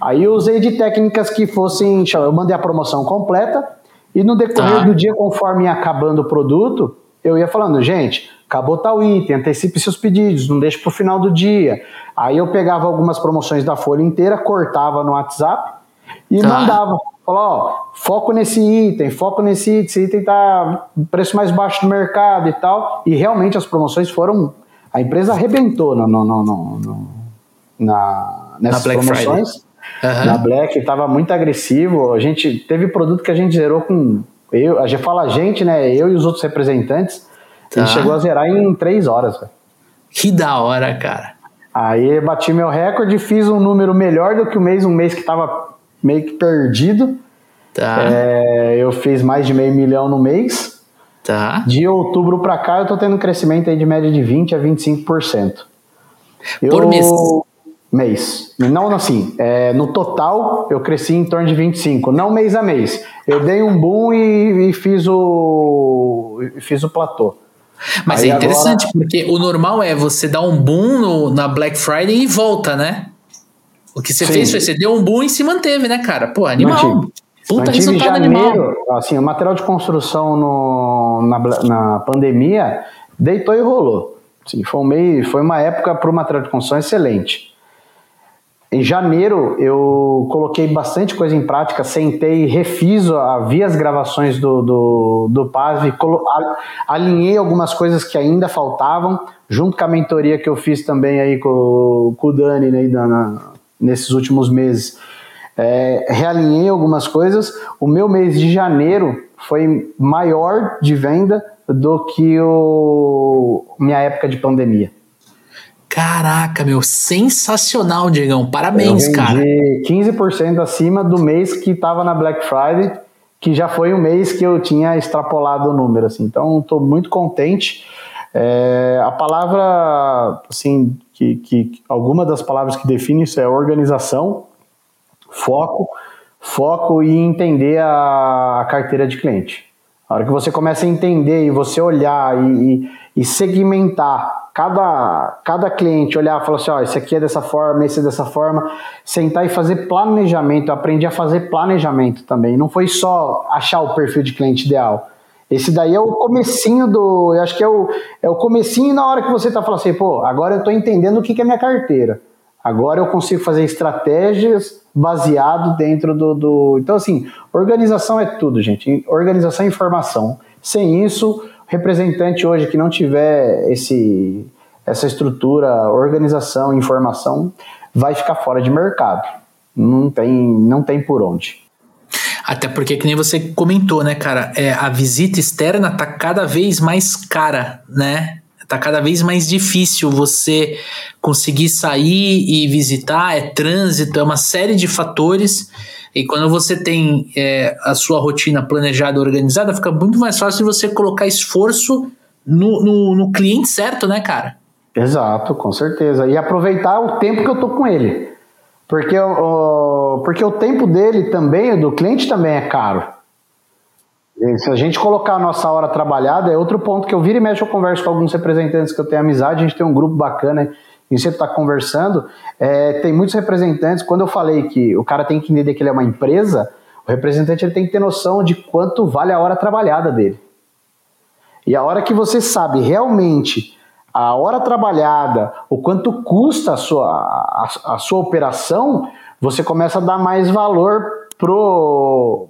Speaker 1: Aí eu usei de técnicas que fossem. Eu mandei a promoção completa e no decorrer tá. do dia, conforme ia acabando o produto, eu ia falando, gente, acabou tal item, antecipe seus pedidos, não deixe para o final do dia. Aí eu pegava algumas promoções da folha inteira, cortava no WhatsApp e tá. mandava. Falou, ó, foco nesse item, foco nesse item, esse item tá preço mais baixo do mercado e tal. E realmente as promoções foram. A empresa arrebentou no, no, no, no na, nessas na promoções. Uhum. Na Black estava muito agressivo. A gente teve produto que a gente zerou com. Eu, a gente fala a gente, né? Eu e os outros representantes. Tá. A gente chegou a zerar em três horas. Véio.
Speaker 2: Que da hora, cara.
Speaker 1: Aí bati meu recorde, fiz um número melhor do que o mês, um mês que estava meio que perdido. Tá. É, eu fiz mais de meio milhão no mês.
Speaker 2: Tá.
Speaker 1: De outubro para cá eu tô tendo um crescimento aí de média de 20 a 25%.
Speaker 2: Por eu, mês?
Speaker 1: Mês. Não assim, é, no total eu cresci em torno de 25, não mês a mês. Eu dei um boom e, e fiz o fiz o platô.
Speaker 2: Mas Aí é interessante, agora... porque o normal é você dar um boom no, na Black Friday e volta, né? O que você Sim. fez foi você deu um boom e se manteve, né, cara? Pô, animal. Mantive.
Speaker 1: Puta Mantive resultado janeiro, animal. Assim, o material de construção no, na, na pandemia deitou e rolou. Assim, foi, um meio, foi uma época para o material de construção excelente. Em janeiro eu coloquei bastante coisa em prática, sentei, refiz, vi as gravações do, do, do PASV, alinhei algumas coisas que ainda faltavam, junto com a mentoria que eu fiz também aí com, com o Dani né, nesses últimos meses. É, realinhei algumas coisas. O meu mês de janeiro foi maior de venda do que o minha época de pandemia.
Speaker 2: Caraca, meu, sensacional, Diegão. Parabéns,
Speaker 1: eu
Speaker 2: cara.
Speaker 1: 15% acima do mês que estava na Black Friday, que já foi o mês que eu tinha extrapolado o número. Assim. Então, estou muito contente. É, a palavra, assim, que, que alguma das palavras que define isso é organização, foco, foco e entender a, a carteira de cliente. A hora que você começa a entender e você olhar e, e, e segmentar cada, cada cliente, olhar e falar assim, ó, esse aqui é dessa forma, esse é dessa forma, sentar e fazer planejamento, eu aprendi a fazer planejamento também, não foi só achar o perfil de cliente ideal. Esse daí é o comecinho do, eu acho que é o, é o comecinho na hora que você está falando assim, pô, agora eu estou entendendo o que, que é minha carteira. Agora eu consigo fazer estratégias baseado dentro do, do. Então, assim, organização é tudo, gente. Organização e informação. Sem isso, representante hoje que não tiver esse, essa estrutura, organização, informação, vai ficar fora de mercado. Não tem, não tem por onde.
Speaker 2: Até porque, que nem você comentou, né, cara? É, a visita externa tá cada vez mais cara, né? tá cada vez mais difícil você conseguir sair e visitar, é trânsito, é uma série de fatores. E quando você tem é, a sua rotina planejada, organizada, fica muito mais fácil você colocar esforço no, no, no cliente certo, né, cara?
Speaker 1: Exato, com certeza. E aproveitar o tempo que eu tô com ele. Porque o, porque o tempo dele também, do cliente também é caro. Se a gente colocar a nossa hora trabalhada, é outro ponto que eu viro e mexo, eu converso com alguns representantes que eu tenho amizade, a gente tem um grupo bacana e você está conversando. É, tem muitos representantes, quando eu falei que o cara tem que entender que ele é uma empresa, o representante ele tem que ter noção de quanto vale a hora trabalhada dele. E a hora que você sabe realmente a hora trabalhada, o quanto custa a sua, a, a sua operação, você começa a dar mais valor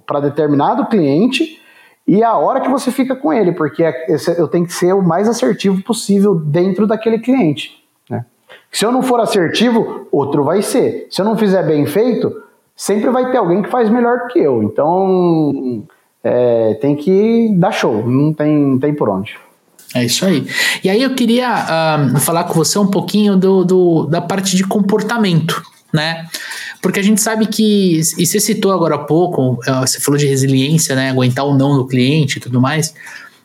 Speaker 1: para determinado cliente e a hora que você fica com ele, porque é, eu tenho que ser o mais assertivo possível dentro daquele cliente. Se eu não for assertivo, outro vai ser. Se eu não fizer bem feito, sempre vai ter alguém que faz melhor que eu. Então é, tem que dar show, não tem, tem por onde.
Speaker 2: É isso aí. E aí eu queria falar com você um pouquinho do, do, da parte de comportamento, né? Porque a gente sabe que, e você citou agora há pouco, é, você falou de resiliência, né? Aguentar o não do cliente e tudo mais.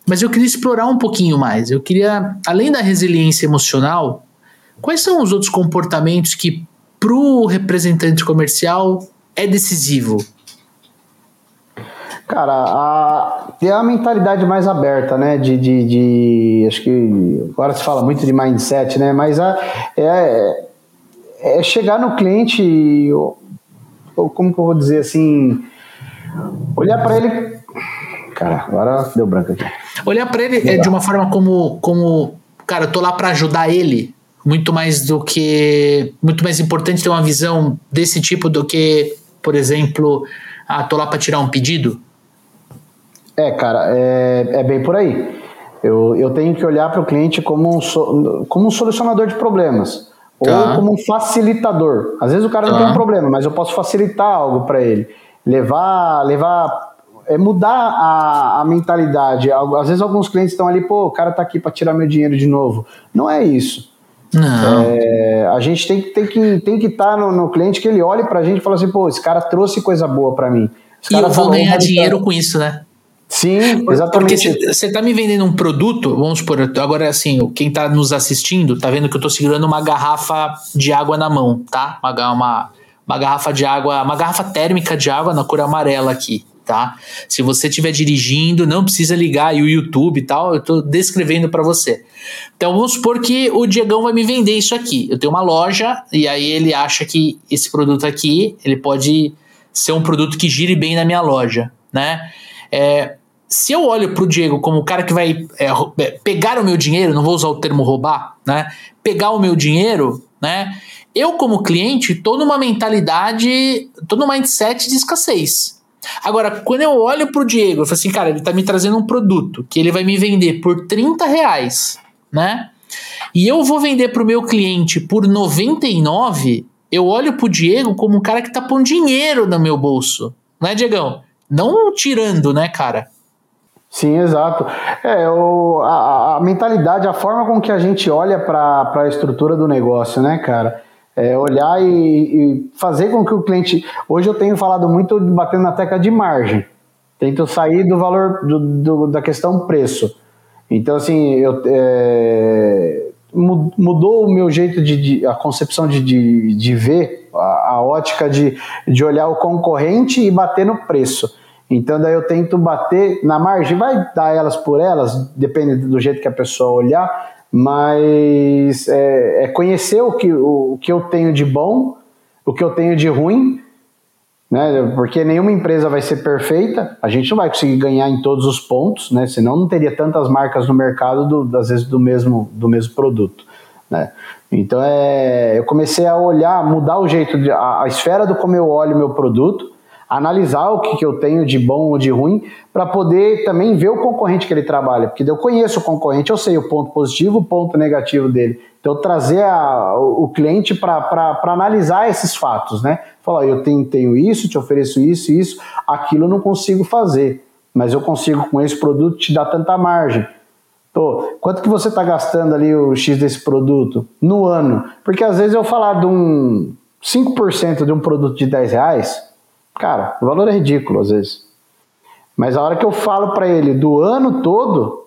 Speaker 2: Mas eu queria explorar um pouquinho mais. Eu queria, além da resiliência emocional, quais são os outros comportamentos que para o representante comercial é decisivo?
Speaker 1: Cara, a, ter a mentalidade mais aberta, né? De, de, de, Acho que agora se fala muito de mindset, né? Mas a, é, é chegar no cliente, ou, ou como que eu vou dizer assim, olhar para ele. Cara, agora deu branco aqui.
Speaker 2: Olhar para ele é de uma forma como, como, cara, eu tô lá para ajudar ele, muito mais do que, muito mais importante ter uma visão desse tipo do que, por exemplo, ah, tô lá para tirar um pedido.
Speaker 1: É, cara, é, é bem por aí. Eu, eu tenho que olhar para o cliente como um, como um solucionador de problemas. Tá. Ou como um facilitador. Às vezes o cara tá. não tem um problema, mas eu posso facilitar algo para ele. Levar, levar é mudar a, a, mentalidade. Às vezes alguns clientes estão ali, pô, o cara tá aqui para tirar meu dinheiro de novo. Não é isso. Não. É, a gente tem, tem que tem que estar tá no, no, cliente que ele olhe para a gente e fale assim, pô, esse cara trouxe coisa boa para mim.
Speaker 2: Esse e eu vou ganhar dinheiro com isso, né?
Speaker 1: Sim, exatamente.
Speaker 2: Porque você está me vendendo um produto, vamos supor, agora assim, quem está nos assistindo está vendo que eu estou segurando uma garrafa de água na mão, tá? Uma, uma, uma garrafa de água, uma garrafa térmica de água na cor amarela aqui, tá? Se você estiver dirigindo, não precisa ligar aí o YouTube e tal, eu estou descrevendo para você. Então vamos supor que o Diegão vai me vender isso aqui. Eu tenho uma loja e aí ele acha que esse produto aqui, ele pode ser um produto que gire bem na minha loja, né? É, se eu olho pro Diego como o cara que vai é, é, pegar o meu dinheiro, não vou usar o termo roubar, né? Pegar o meu dinheiro, né? Eu, como cliente, tô numa mentalidade, tô num mindset de escassez. Agora, quando eu olho pro Diego, eu falo assim, cara, ele tá me trazendo um produto que ele vai me vender por 30 reais, né? E eu vou vender pro meu cliente por 99, eu olho pro Diego como um cara que tá pondo dinheiro no meu bolso. Não é, Diegão? Não tirando, né, cara?
Speaker 1: Sim, exato. É, o, a, a, mentalidade, a forma com que a gente olha para a estrutura do negócio, né, cara? É olhar e, e, fazer com que o cliente. Hoje eu tenho falado muito batendo na tecla de margem. Tento sair do valor do, do da questão preço. Então, assim, eu, é, mudou o meu jeito de, de a concepção de, de, de ver, a, a, ótica de, de olhar o concorrente e bater no preço. Então daí eu tento bater na margem, vai dar elas por elas, depende do jeito que a pessoa olhar, mas é, é conhecer o que, o, o, que eu tenho de bom, o que eu tenho de ruim, né? Porque nenhuma empresa vai ser perfeita, a gente não vai conseguir ganhar em todos os pontos, né? Senão não teria tantas marcas no mercado, do, às vezes, do mesmo, do mesmo produto. Né? Então é, eu comecei a olhar, mudar o jeito, de, a, a esfera do como eu olho meu produto, analisar o que, que eu tenho de bom ou de ruim, para poder também ver o concorrente que ele trabalha, porque eu conheço o concorrente, eu sei o ponto positivo, o ponto negativo dele. Então, trazer a, o, cliente para analisar esses fatos, né? Falar, eu tenho, tenho isso, te ofereço isso, isso, aquilo eu não consigo fazer, mas eu consigo com esse produto te dar tanta margem. Pô, quanto que você está gastando ali o X desse produto no ano? Porque às vezes eu falar de um 5% de um produto de 10 reais, Cara, o valor é ridículo às vezes. Mas a hora que eu falo para ele do ano todo,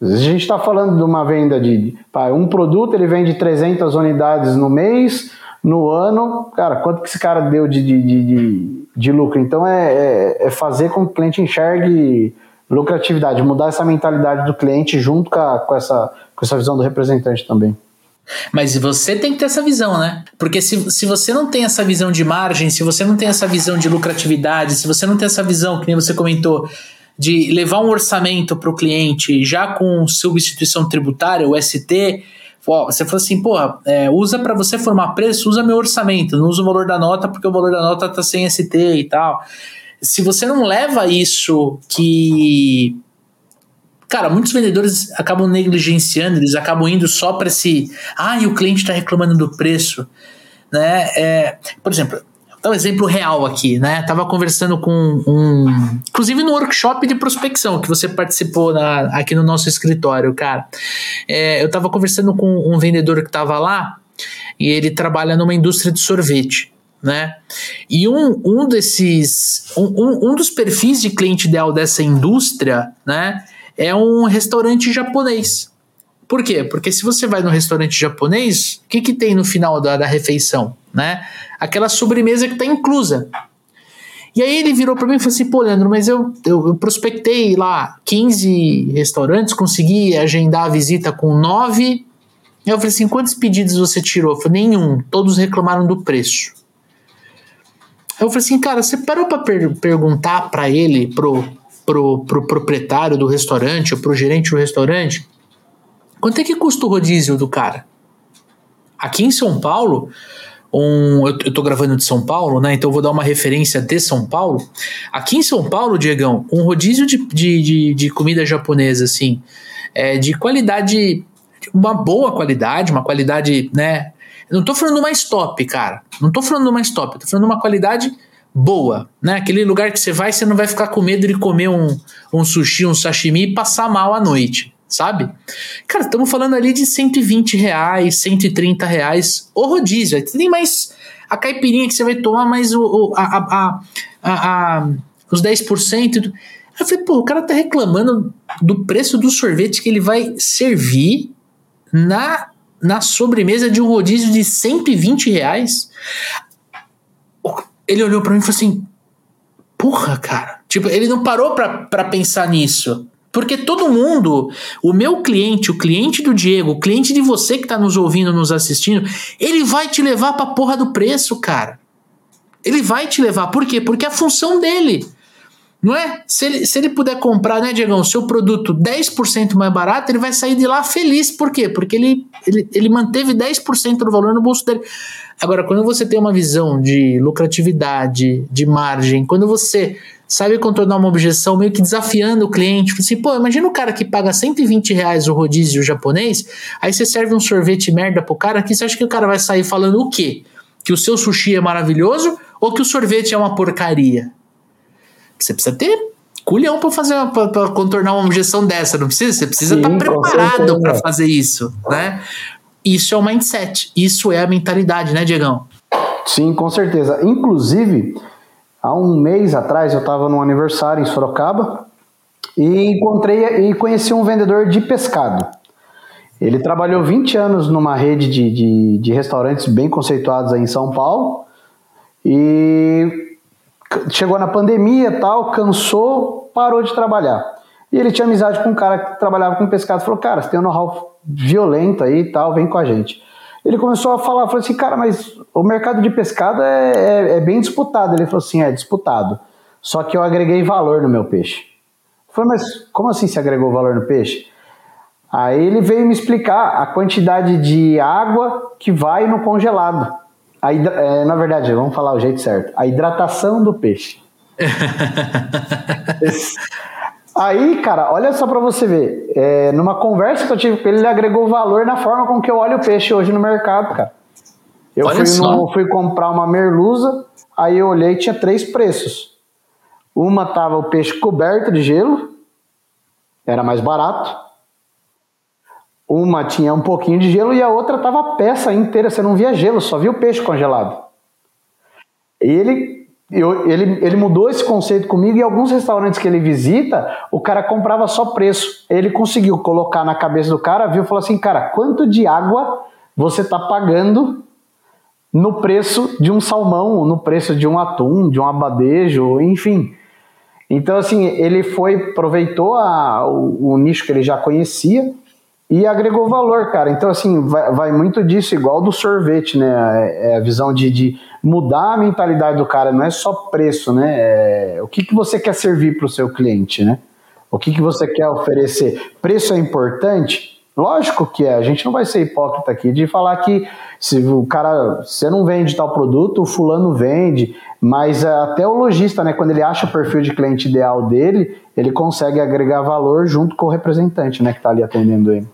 Speaker 1: às vezes a gente está falando de uma venda de pá, um produto, ele vende 300 unidades no mês, no ano, cara, quanto que esse cara deu de, de, de, de lucro? Então é, é, é, fazer com que o cliente enxergue lucratividade, mudar essa mentalidade do cliente junto com, a, com, essa, com essa visão do representante também.
Speaker 2: Mas você tem que ter essa visão, né? Porque se, se você não tem essa visão de margem, se você não tem essa visão de lucratividade, se você não tem essa visão, que nem você comentou, de levar um orçamento para o cliente já com substituição tributária, o ST, você falou assim, porra, é, usa para você formar preço, usa meu orçamento, não usa o valor da nota porque o valor da nota tá sem ST e tal. Se você não leva isso que Cara, muitos vendedores acabam negligenciando, eles acabam indo só para esse. Ah, e o cliente está reclamando do preço. Né? É, por exemplo, um exemplo real aqui, né? Tava conversando com um. Inclusive no workshop de prospecção que você participou na, aqui no nosso escritório, cara. É, eu tava conversando com um vendedor que tava lá e ele trabalha numa indústria de sorvete. Né? E um, um desses. Um, um, um dos perfis de cliente ideal dessa indústria, né? É um restaurante japonês. Por quê? Porque se você vai no restaurante japonês, o que, que tem no final da, da refeição? Né? Aquela sobremesa que está inclusa. E aí ele virou para mim e falou assim: pô, Leandro, mas eu, eu, eu, prospectei lá 15 restaurantes, consegui agendar a visita com 9. Eu falei assim: quantos pedidos você tirou? Eu falei: nenhum, todos reclamaram do preço. Eu falei assim: cara, você parou para per perguntar para ele, pro pro, pro proprietário do restaurante ou pro gerente do restaurante, quanto é que custa o rodízio do cara? Aqui em São Paulo, um, eu, tô gravando de São Paulo, né? Então vou dar uma referência de São Paulo. Aqui em São Paulo, Diegão, um rodízio de, de, de, de comida japonesa, assim, é, de qualidade, uma boa qualidade, uma qualidade, né? Não tô falando mais top, cara. Não tô falando mais top, tô falando uma qualidade boa, né? Aquele lugar que você vai, você não vai ficar com medo de comer um, um sushi, um sashimi e passar mal à noite, sabe? Cara, estamos falando ali de 120 reais, 130 reais o rodízio. Tem mais a caipirinha que você vai tomar, mais o, o a, a, a, a, os 10%. Aí eu falei, pô, o cara tá reclamando do preço do sorvete que ele vai servir na, na sobremesa de um rodízio de 120 reais ele olhou para mim e falou assim: Porra, cara. Tipo, ele não parou para pensar nisso. Porque todo mundo, o meu cliente, o cliente do Diego, o cliente de você que tá nos ouvindo, nos assistindo, ele vai te levar pra porra do preço, cara. Ele vai te levar. Por quê? Porque é a função dele. Não é? Se ele, se ele puder comprar, né, Diegão, seu produto 10% mais barato, ele vai sair de lá feliz. Por quê? Porque ele, ele, ele manteve 10% do valor no bolso dele. Agora, quando você tem uma visão de lucratividade, de margem, quando você sabe contornar uma objeção meio que desafiando o cliente, assim, pô, imagina o cara que paga 120 reais o rodízio japonês, aí você serve um sorvete merda pro cara, aqui você acha que o cara vai sair falando o quê? Que o seu sushi é maravilhoso ou que o sorvete é uma porcaria? Você precisa ter culhão para fazer para contornar uma objeção dessa, não precisa? Você precisa estar tá preparado para fazer isso, né? Isso é o mindset, isso é a mentalidade, né, Diegão?
Speaker 1: Sim, com certeza. Inclusive, há um mês atrás eu estava num aniversário em Sorocaba e encontrei e conheci um vendedor de pescado. Ele trabalhou 20 anos numa rede de, de, de restaurantes bem conceituados aí em São Paulo e chegou na pandemia tal, cansou, parou de trabalhar. E ele tinha amizade com um cara que trabalhava com pescado, falou, cara, você tem um know-how violento aí e tal, vem com a gente. Ele começou a falar, falou assim, cara, mas o mercado de pescado é, é, é bem disputado. Ele falou assim, é disputado, só que eu agreguei valor no meu peixe. Eu falei, mas como assim você agregou valor no peixe? Aí ele veio me explicar a quantidade de água que vai no congelado. A hidra... é, na verdade, vamos falar o jeito certo. A hidratação do peixe. Aí, cara, olha só para você ver. É, numa conversa que eu tive com ele, ele agregou valor na forma com que eu olho o peixe hoje no mercado, cara. Eu fui, no, fui, comprar uma merluza, aí eu olhei e tinha três preços. Uma tava o peixe coberto de gelo, era mais barato. Uma tinha um pouquinho de gelo e a outra tava a peça inteira, você não via gelo, só via o peixe congelado. Ele, eu, ele, ele mudou esse conceito comigo e alguns restaurantes que ele visita, o cara comprava só preço. Ele conseguiu colocar na cabeça do cara, viu e falou assim: cara, quanto de água você tá pagando no preço de um salmão, no preço de um atum, de um abadejo, enfim. Então, assim, ele foi, aproveitou a, o, o nicho que ele já conhecia e agregou valor, cara. Então, assim, vai, vai, muito disso, igual do sorvete, né? É, é a visão de, de, mudar a mentalidade do cara, não é só preço, né? É, o que, que você quer servir para o seu cliente, né? O que, que você quer oferecer? Preço é importante? Lógico que é, a gente não vai ser hipócrita aqui de falar que se o cara, você não vende tal produto, o fulano vende, mas até o lojista, né, quando ele acha o perfil de cliente ideal dele, ele consegue agregar valor junto com o representante, né, que está ali atendendo ele.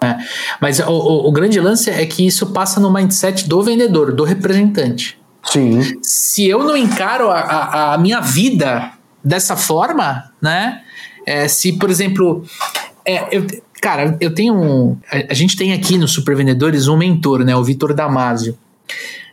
Speaker 2: É, mas o, o, o, grande lance é que isso passa no mindset do vendedor, do representante.
Speaker 1: Sim.
Speaker 2: Se eu não encaro a, a, a minha vida dessa forma, né? É, se, por exemplo, é, eu, cara, eu tenho um. A, a, gente tem aqui no Super Vendedores um mentor, né? O Vitor Damasio.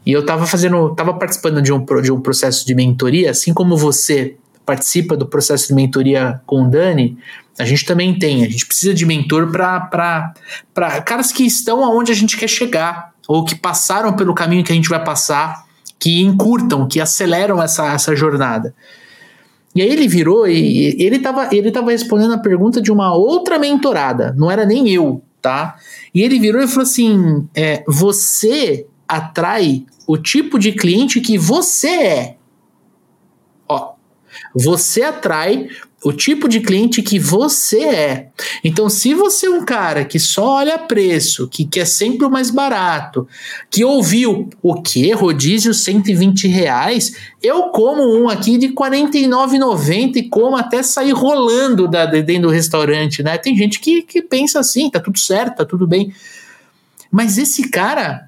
Speaker 2: E eu tava fazendo, tava participando de um, de um processo de mentoria, assim como você participa do processo de mentoria com o Dani, a gente também tem. A gente precisa de mentor para caras que estão aonde a gente quer chegar, ou que passaram pelo caminho que a gente vai passar, que encurtam, que aceleram essa, essa jornada. E aí ele virou e ele estava ele tava respondendo a pergunta de uma outra mentorada, não era nem eu, tá? E ele virou e falou assim: é, você atrai o tipo de cliente que você é. Você atrai o tipo de cliente que você é. Então, se você é um cara que só olha preço, que quer sempre o mais barato, que ouviu o que? Rodízio 120 reais, eu como um aqui de R$ 49,90 e como até sair rolando da, dentro do restaurante, né? Tem gente que, que pensa assim, tá tudo certo, tá tudo bem. Mas esse cara,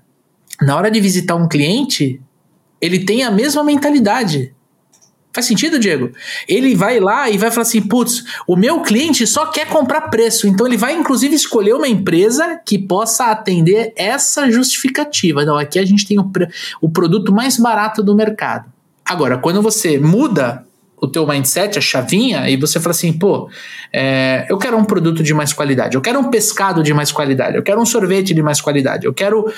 Speaker 2: na hora de visitar um cliente, ele tem a mesma mentalidade. Faz sentido, Diego? Ele vai lá e vai falar assim: putz, o meu cliente só quer comprar preço. Então ele vai, inclusive, escolher uma empresa que possa atender essa justificativa. Então aqui a gente tem o, o produto mais barato do mercado. Agora, quando você muda o teu mindset, a chavinha, e você fala assim, pô, é, eu quero um produto de mais qualidade, eu quero um pescado de mais qualidade, eu quero um sorvete de mais qualidade, eu quero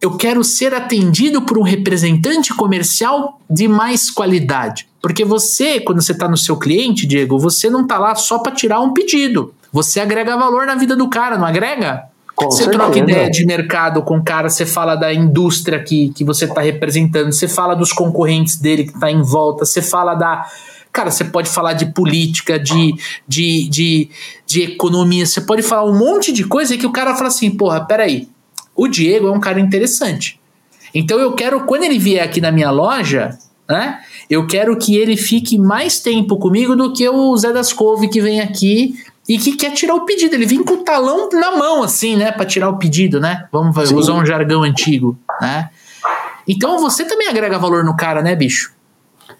Speaker 2: eu quero ser atendido por um representante comercial de mais qualidade. Porque você, quando você está no seu cliente, Diego, você não está lá só para tirar um pedido. Você agrega valor na vida do cara, não agrega? Com você certeza. troca ideia de mercado com o cara, você fala da indústria que, que você está representando, você fala dos concorrentes dele que está em volta, você fala da. Cara, você pode falar de política, de, de, de, de economia, você pode falar um monte de coisa que o cara fala assim: porra, peraí, o Diego é um cara interessante. Então eu quero, quando ele vier aqui na minha loja, né? Eu quero que ele fique mais tempo comigo do que o Zé das Couve que vem aqui e que quer tirar o pedido. Ele vem com o talão na mão, assim, né? Para tirar o pedido, né? Vamos Sim. usar um jargão antigo, né? Então você também agrega valor no cara, né, bicho?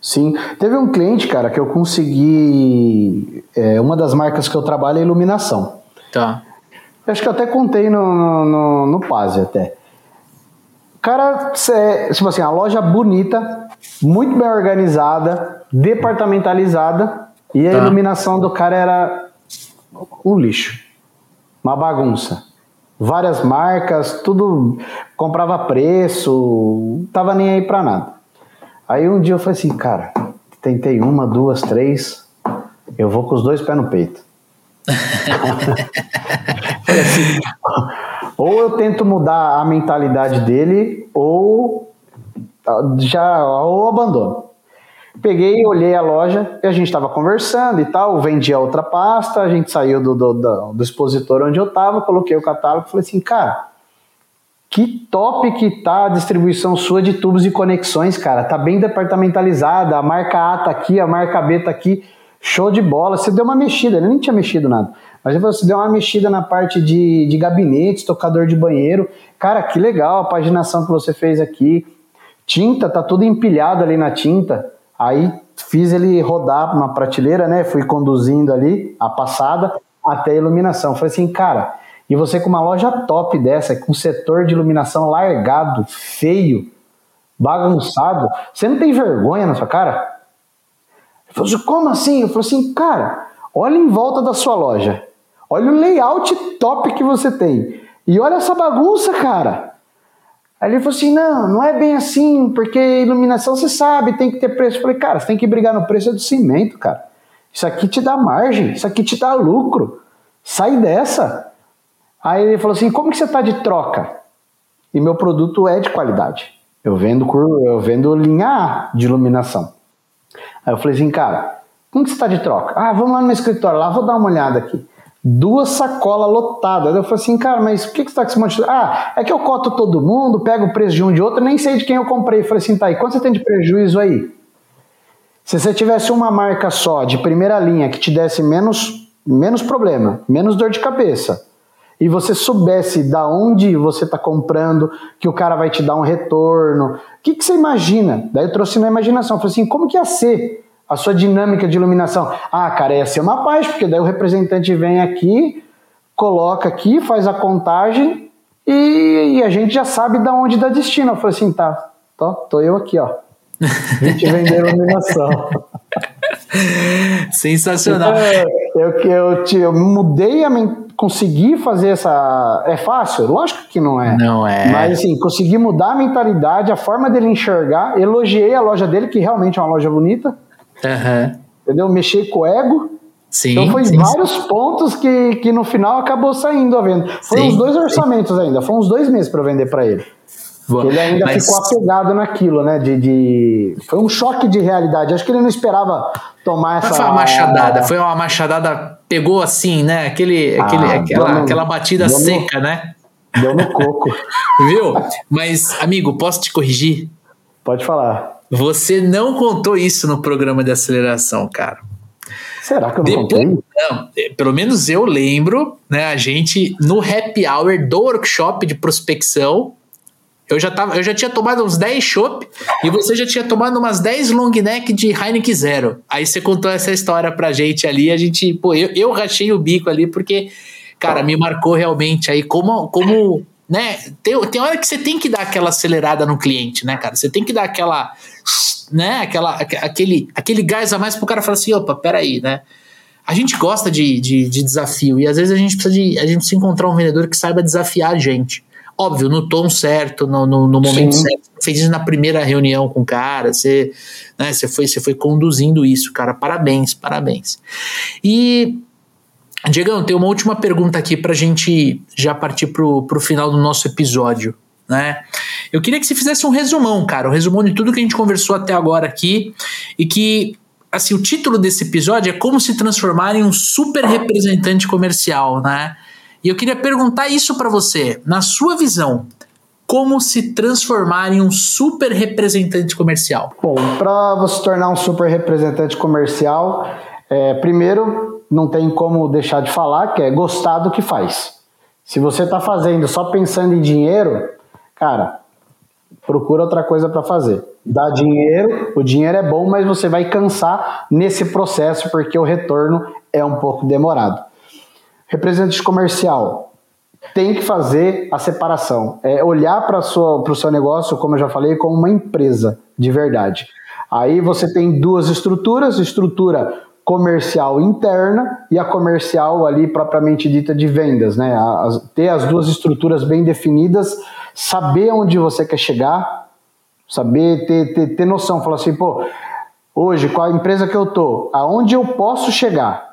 Speaker 1: Sim. Teve um cliente, cara, que eu consegui. É, uma das marcas que eu trabalho é iluminação.
Speaker 2: Tá.
Speaker 1: Acho que eu até contei no, no, no Pase até. Cara, é, tipo assim, a loja bonita, muito bem organizada, departamentalizada, e a tá. iluminação do cara era um lixo. Uma bagunça. Várias marcas, tudo comprava preço, tava nem aí pra nada. Aí um dia eu falei assim, cara, tentei uma, duas, três, eu vou com os dois pés no peito. ou eu tento mudar a mentalidade dele, ou já ou abandono. Peguei, olhei a loja e a gente estava conversando e tal, vendi a outra pasta, a gente saiu do, do, do, do expositor onde eu estava, coloquei o catálogo e falei assim, cara, que top que tá a distribuição sua de tubos e conexões, cara. Tá bem departamentalizada, a marca A tá aqui, a marca B tá aqui. Show de bola. Você deu uma mexida, ele nem tinha mexido nada. Mas você deu uma mexida na parte de, de gabinetes, tocador de banheiro. Cara, que legal a paginação que você fez aqui. Tinta, tá tudo empilhado ali na tinta. Aí fiz ele rodar uma prateleira, né? Fui conduzindo ali a passada até a iluminação. Falei assim, cara, e você com uma loja top dessa, com setor de iluminação largado, feio, bagunçado, você não tem vergonha na sua cara? Ele falou assim, como assim? Eu falei assim, cara, olha em volta da sua loja. Olha o layout top que você tem. E olha essa bagunça, cara. Aí ele falou assim: não, não é bem assim, porque iluminação você sabe, tem que ter preço. Eu falei, cara, você tem que brigar no preço do cimento, cara. Isso aqui te dá margem, isso aqui te dá lucro. Sai dessa. Aí ele falou assim: como que você está de troca? E meu produto é de qualidade. Eu vendo, eu vendo linha A de iluminação. Aí eu falei assim, cara, como que você está de troca? Ah, vamos lá no meu escritório, lá vou dar uma olhada aqui. Duas sacolas lotadas. Eu falei assim, cara, mas por que, que você está com esse monte de... Ah, é que eu coto todo mundo, pego o preço de um de outro, nem sei de quem eu comprei. Eu falei assim, tá, e quanto você tem de prejuízo aí? Se você tivesse uma marca só, de primeira linha, que te desse menos, menos problema, menos dor de cabeça, e você soubesse da onde você está comprando, que o cara vai te dar um retorno, o que, que você imagina? Daí eu trouxe na imaginação, falei assim, como que ia ser a sua dinâmica de iluminação? Ah, cara, ia ser uma paz, porque daí o representante vem aqui, coloca aqui, faz a contagem e, e a gente já sabe da onde dá destino. Eu falei assim, tá, tô, tô eu aqui, ó. A gente vender iluminação.
Speaker 2: Sensacional.
Speaker 1: Eu, eu, eu, eu mudei a, conseguir fazer essa. É fácil? Lógico que não é.
Speaker 2: Não é.
Speaker 1: Mas assim, consegui mudar a mentalidade, a forma dele enxergar. Elogiei a loja dele, que realmente é uma loja bonita.
Speaker 2: Uhum.
Speaker 1: Entendeu? Mexei com o ego.
Speaker 2: Sim,
Speaker 1: então foi
Speaker 2: sim,
Speaker 1: vários sim. pontos que, que no final acabou saindo a venda. Foi uns dois orçamentos ainda, foi uns dois meses para vender para ele. Ele ainda Mas... ficou apegado naquilo, né? De, de, Foi um choque de realidade. Acho que ele não esperava tomar essa.
Speaker 2: foi uma machadada, foi uma machadada, pegou assim, né? Aquele, ah, aquele, aquela, no, aquela batida seca,
Speaker 1: no,
Speaker 2: né?
Speaker 1: Deu no coco.
Speaker 2: Viu? Mas, amigo, posso te corrigir?
Speaker 1: Pode falar.
Speaker 2: Você não contou isso no programa de aceleração, cara.
Speaker 1: Será que eu não Depois, contei?
Speaker 2: Não, é, pelo menos eu lembro, né? A gente, no happy hour do workshop de prospecção, eu já, tava, eu já tinha tomado uns 10 chopp e você já tinha tomado umas 10 long neck de Heineken Zero. Aí você contou essa história pra gente ali, a gente, pô, eu, eu rachei o bico ali porque, cara, me marcou realmente aí como, como né, tem, tem hora que você tem que dar aquela acelerada no cliente, né, cara? Você tem que dar aquela, né, aquela, aquele, aquele gás a mais pro cara falar assim, opa, peraí, né? A gente gosta de, de, de desafio e às vezes a gente precisa de, a gente precisa encontrar um vendedor que saiba desafiar a gente. Óbvio, no tom certo, no, no, no momento Sim. certo. Você fez isso na primeira reunião com o cara, você, né, você, foi, você foi conduzindo isso, cara. Parabéns, parabéns. E, Diegão, tem uma última pergunta aqui para a gente já partir para o final do nosso episódio. Né? Eu queria que você fizesse um resumão, cara, um resumão de tudo que a gente conversou até agora aqui e que assim, o título desse episódio é como se transformar em um super representante comercial, né? E eu queria perguntar isso para você, na sua visão, como se transformar em um super representante comercial?
Speaker 1: Bom, para você se tornar um super representante comercial, é, primeiro não tem como deixar de falar que é gostar do que faz. Se você está fazendo só pensando em dinheiro, cara, procura outra coisa para fazer. Dá dinheiro, o dinheiro é bom, mas você vai cansar nesse processo porque o retorno é um pouco demorado. Representante comercial tem que fazer a separação, é olhar para o seu negócio, como eu já falei, como uma empresa de verdade. Aí você tem duas estruturas, estrutura comercial interna e a comercial ali propriamente dita de vendas, né? As, ter as duas estruturas bem definidas, saber onde você quer chegar, saber ter, ter, ter noção, falar assim, pô, hoje qual a empresa que eu tô, aonde eu posso chegar,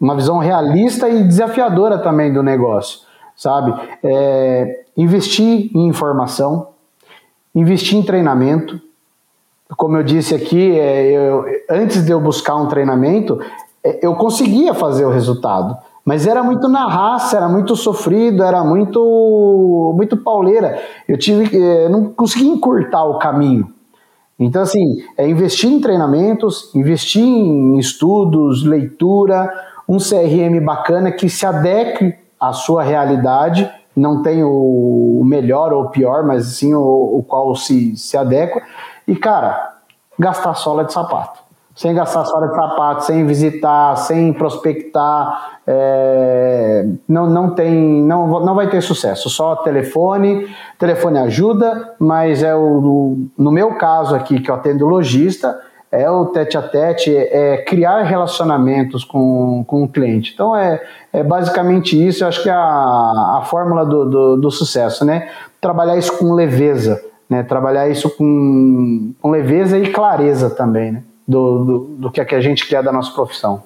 Speaker 1: uma visão realista e desafiadora também do negócio, sabe? É, investir em informação, investir em treinamento. Como eu disse aqui, é, eu, antes de eu buscar um treinamento, é, eu conseguia fazer o resultado, mas era muito na raça, era muito sofrido, era muito muito pauleira. Eu tive, é, não conseguia encurtar o caminho. Então, assim, é investir em treinamentos, investir em estudos, leitura, um CRM bacana que se adeque à sua realidade, não tem o melhor ou o pior, mas sim o, o qual se, se adequa. E, cara, gastar sola de sapato. Sem gastar sola de sapato, sem visitar, sem prospectar, é, não, não tem, não, não vai ter sucesso. Só telefone, telefone ajuda, mas é o, no meu caso aqui, que eu atendo lojista, é o tete a tete, é criar relacionamentos com, com o cliente. Então é, é basicamente isso, eu acho que é a, a fórmula do, do, do, sucesso, né? Trabalhar isso com leveza, né? Trabalhar isso com, com leveza e clareza também, né? Do, do, do que, é que a gente quer da nossa profissão.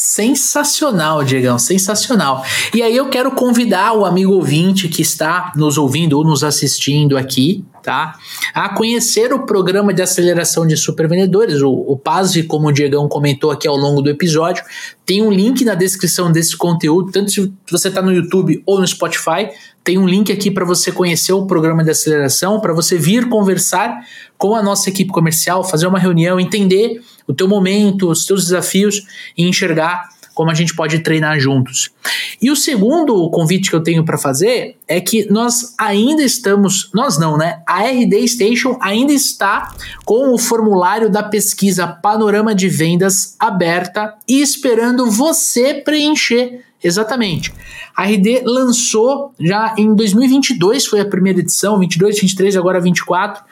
Speaker 2: Sensacional, Diegão, sensacional. E aí eu quero convidar o amigo ouvinte que está nos ouvindo ou nos assistindo aqui, tá? A conhecer o programa de aceleração de supervendedores, o, o PASE, como o Diegão comentou aqui ao longo do episódio. Tem um link na descrição desse conteúdo, tanto se você está no YouTube ou no Spotify, tem um link aqui para você conhecer o programa de aceleração, para você vir conversar com a nossa equipe comercial, fazer uma reunião, entender o teu momento, os teus desafios e enxergar como a gente pode treinar juntos. E o segundo convite que eu tenho para fazer é que nós ainda estamos, nós não, né? A RD Station ainda está com o formulário da pesquisa Panorama de Vendas aberta e esperando você preencher. Exatamente. A RD lançou já em 2022, foi a primeira edição, 22, 23, agora 24,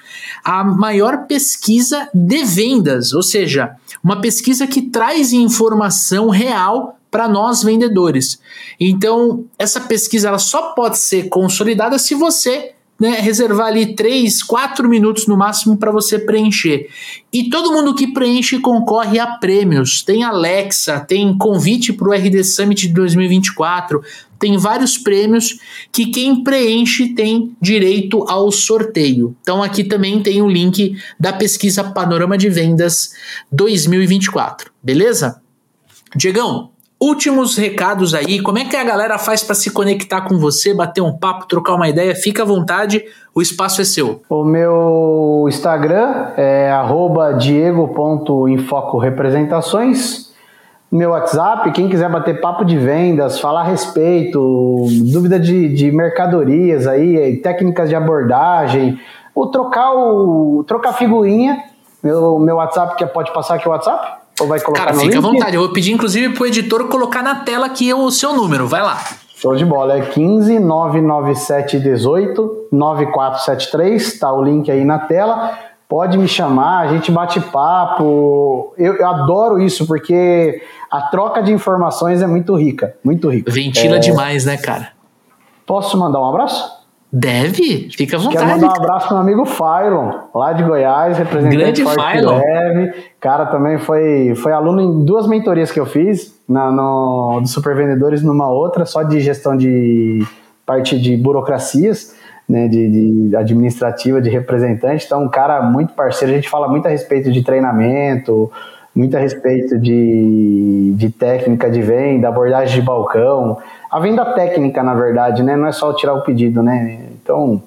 Speaker 2: a maior pesquisa de vendas, ou seja, uma pesquisa que traz informação real para nós vendedores. Então, essa pesquisa ela só pode ser consolidada se você né, reservar ali 3, 4 minutos no máximo para você preencher. E todo mundo que preenche concorre a prêmios. Tem Alexa, tem convite para o RD Summit de 2024, tem vários prêmios que quem preenche tem direito ao sorteio. Então aqui também tem o link da pesquisa Panorama de Vendas 2024, beleza? Diegão, últimos recados aí. Como é que a galera faz para se conectar com você, bater um papo, trocar uma ideia? Fica à vontade, o espaço é seu.
Speaker 1: O meu Instagram é diego.infocorepresentações. Meu WhatsApp, quem quiser bater papo de vendas, falar a respeito, dúvida de, de mercadorias aí, técnicas de abordagem, ou trocar o trocar figurinha. Meu, meu WhatsApp, que pode passar aqui o WhatsApp?
Speaker 2: Ou vai colocar Cara, fica link? à vontade. Eu vou pedir, inclusive, pro editor colocar na tela aqui o seu número. Vai lá.
Speaker 1: Show de bola. É 15 997 18 9473. Tá o link aí na tela. Pode me chamar, a gente bate papo. Eu, eu adoro isso, porque a troca de informações é muito rica. Muito rica.
Speaker 2: Ventila é... demais, né, cara?
Speaker 1: Posso mandar um abraço?
Speaker 2: Deve, fica à vontade.
Speaker 1: Quero mandar um abraço pro meu amigo Failon, lá de Goiás, representante Grande Forte Leve. Cara, também foi, foi aluno em duas mentorias que eu fiz, na, no, do Super Vendedores numa outra, só de gestão de parte de burocracias, né, de, de administrativa, de representante. Então, um cara muito parceiro, a gente fala muito a respeito de treinamento, muito a respeito de, de técnica de venda, abordagem de balcão a venda técnica, na verdade, né? Não é só tirar o pedido, né? Então,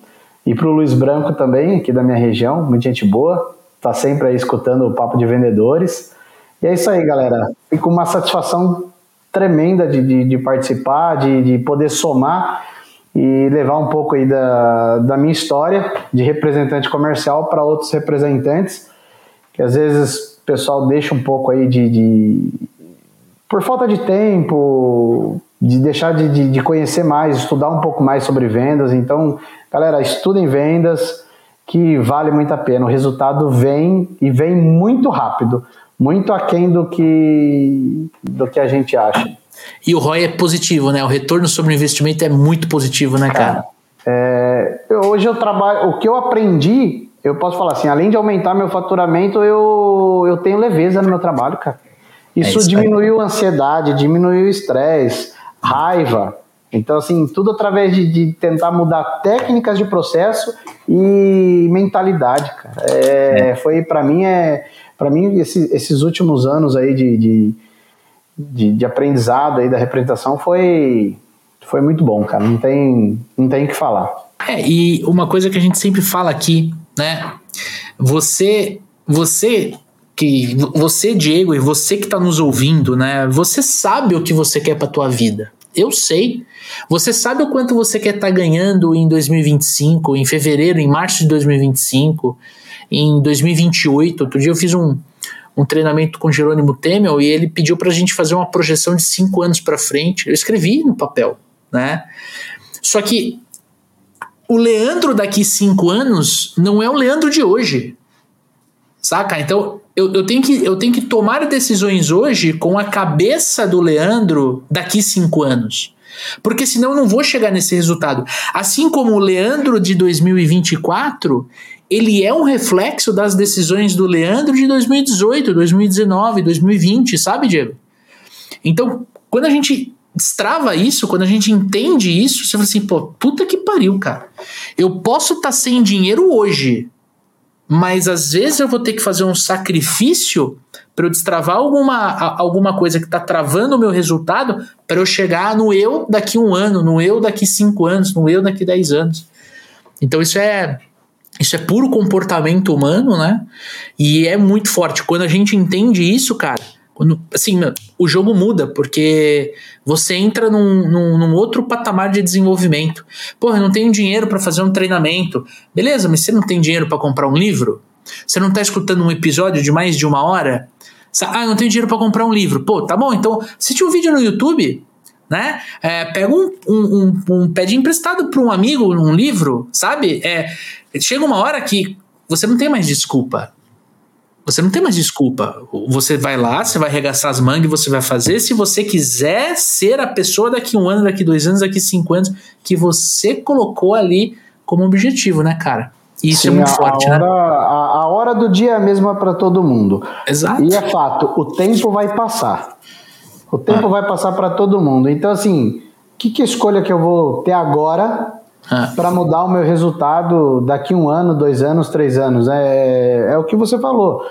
Speaker 1: e para o Luiz Branco também, aqui da minha região, muita gente boa, tá sempre aí escutando o papo de vendedores. E é isso aí, galera. Fico com uma satisfação tremenda de, de, de participar, de, de poder somar e levar um pouco aí da, da minha história de representante comercial para outros representantes, que às vezes o pessoal deixa um pouco aí de, de por falta de tempo, de deixar de, de, de, conhecer mais, estudar um pouco mais sobre vendas. Então, galera, estudem vendas, que vale muito a pena. O resultado vem e vem muito rápido, muito aquém do que, do que a gente acha.
Speaker 2: E o ROI é positivo, né? O retorno sobre o investimento é muito positivo, né, cara?
Speaker 1: É, hoje eu trabalho, o que eu aprendi, eu posso falar assim, além de aumentar meu faturamento, eu, eu tenho leveza no meu trabalho, cara. Isso, é isso diminuiu a ansiedade, diminuiu o estresse, raiva. Então, assim, tudo através de, de tentar mudar técnicas de processo e mentalidade, cara. É, é. Foi, para mim, é, para mim esse, esses últimos anos aí de, de, de, de aprendizado aí da representação foi, foi muito bom, cara. Não tem, não tem o que falar.
Speaker 2: É, e uma coisa que a gente sempre fala aqui, né? Você, você que você, Diego, e você que está nos ouvindo, né? Você sabe o que você quer para tua vida. Eu sei. Você sabe o quanto você quer estar tá ganhando em 2025, em fevereiro, em março de 2025, em 2028. Outro dia eu fiz um, um treinamento com Jerônimo Temel e ele pediu para a gente fazer uma projeção de cinco anos para frente. Eu escrevi no papel, né? Só que o Leandro daqui cinco anos não é o Leandro de hoje. Saca? Então, eu, eu, tenho que, eu tenho que tomar decisões hoje com a cabeça do Leandro daqui cinco anos. Porque senão eu não vou chegar nesse resultado. Assim como o Leandro de 2024, ele é um reflexo das decisões do Leandro de 2018, 2019, 2020, sabe, Diego? Então, quando a gente destrava isso, quando a gente entende isso, você fala assim, pô, puta que pariu, cara. Eu posso estar tá sem dinheiro hoje, mas às vezes eu vou ter que fazer um sacrifício para eu destravar alguma, alguma coisa que está travando o meu resultado para eu chegar no eu daqui um ano, no eu daqui cinco anos, no eu daqui dez anos. Então isso é isso é puro comportamento humano, né? E é muito forte. Quando a gente entende isso, cara, assim, o jogo muda, porque você entra num, num, num outro patamar de desenvolvimento. Porra, eu não tenho dinheiro para fazer um treinamento. Beleza, mas você não tem dinheiro para comprar um livro? Você não tá escutando um episódio de mais de uma hora? Ah, eu não tenho dinheiro para comprar um livro. Pô, tá bom, então assiste um vídeo no YouTube, né? É, pega um, um, um, um pede emprestado para um amigo um livro, sabe? É, chega uma hora que você não tem mais desculpa. Você não tem mais desculpa. Você vai lá, você vai arregaçar as mangas e você vai fazer. Se você quiser ser a pessoa daqui um ano, daqui dois anos, daqui cinco anos, que você colocou ali como objetivo, né, cara? Isso é Sim, é muito forte,
Speaker 1: hora,
Speaker 2: né?
Speaker 1: A, a, hora do dia é a mesma para todo mundo.
Speaker 2: Exato.
Speaker 1: E é fato, o tempo vai passar. O tempo ah. vai passar para todo mundo. Então, assim, que, que escolha que eu vou ter agora ah. para mudar o meu resultado daqui um ano, dois anos, três anos. É, é o que você falou.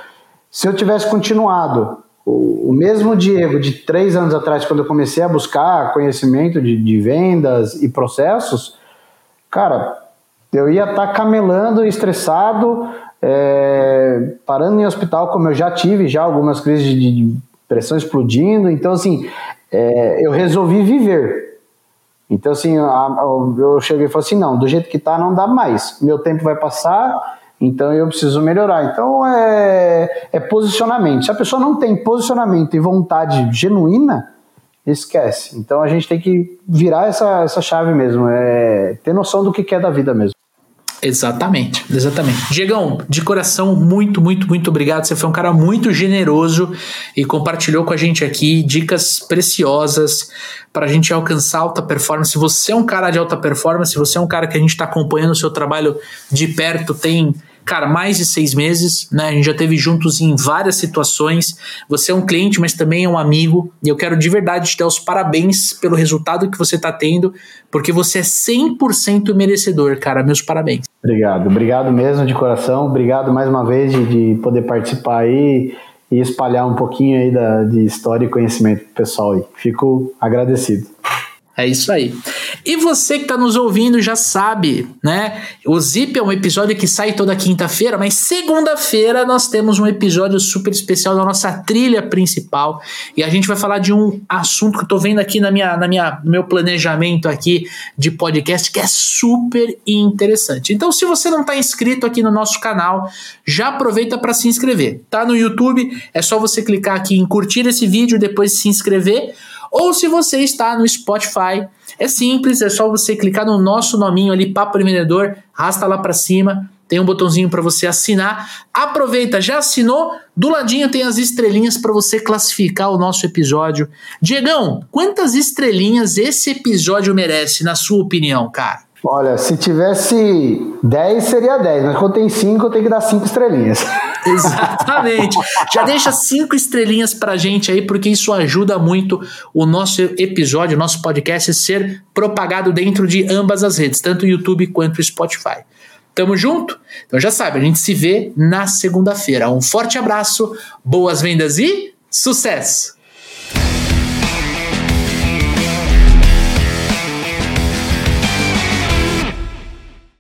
Speaker 1: Se eu tivesse continuado o, o mesmo Diego de três anos atrás, quando eu comecei a buscar conhecimento de, de vendas e processos, cara, eu ia estar tá camelando, estressado, é, parando em hospital, como eu já tive, já algumas crises de, de pressão explodindo. Então, assim, é, eu resolvi viver. Então, assim, eu cheguei e falei assim: não, do jeito que tá, não dá mais. Meu tempo vai passar, então eu preciso melhorar. Então, é, é posicionamento. Se a pessoa não tem posicionamento e vontade genuína, esquece. Então, a gente tem que virar essa, essa chave mesmo, é ter noção do que é da vida mesmo.
Speaker 2: Exatamente, exatamente. Diegão, de coração, muito, muito, muito obrigado. Você foi um cara muito generoso e compartilhou com a gente aqui dicas preciosas para a gente alcançar alta performance. Se você é um cara de alta performance, se você é um cara que a gente está acompanhando o seu trabalho de perto, tem cara, mais de seis meses, né? A gente já teve juntos em várias situações. Você é um cliente, mas também é um amigo. E eu quero de verdade te dar os parabéns pelo resultado que você está tendo, porque você é 100% merecedor, cara. Meus parabéns.
Speaker 1: Obrigado, obrigado mesmo de coração. Obrigado mais uma vez de, de poder participar aí e espalhar um pouquinho aí da, de história e conhecimento pro pessoal aí. Fico agradecido.
Speaker 2: É isso aí. E você que está nos ouvindo já sabe, né? O Zip é um episódio que sai toda quinta-feira, mas segunda-feira nós temos um episódio super especial da nossa trilha principal e a gente vai falar de um assunto que eu tô vendo aqui na minha, na minha, no meu planejamento aqui de podcast que é super interessante. Então, se você não está inscrito aqui no nosso canal, já aproveita para se inscrever. Tá no YouTube, é só você clicar aqui em curtir esse vídeo, depois se inscrever ou se você está no Spotify, é simples, é só você clicar no nosso nominho ali, Papo Vendedor, arrasta lá para cima, tem um botãozinho para você assinar. Aproveita, já assinou? Do ladinho tem as estrelinhas para você classificar o nosso episódio. Diegão, quantas estrelinhas esse episódio merece, na sua opinião, cara?
Speaker 1: Olha, se tivesse 10 seria 10, mas quando tem 5 eu tenho que dar 5 estrelinhas.
Speaker 2: Exatamente. Já deixa 5 estrelinhas pra gente aí, porque isso ajuda muito o nosso episódio, o nosso podcast ser propagado dentro de ambas as redes, tanto o YouTube quanto o Spotify. Tamo junto? Então já sabe, a gente se vê na segunda-feira. Um forte abraço, boas vendas e sucesso!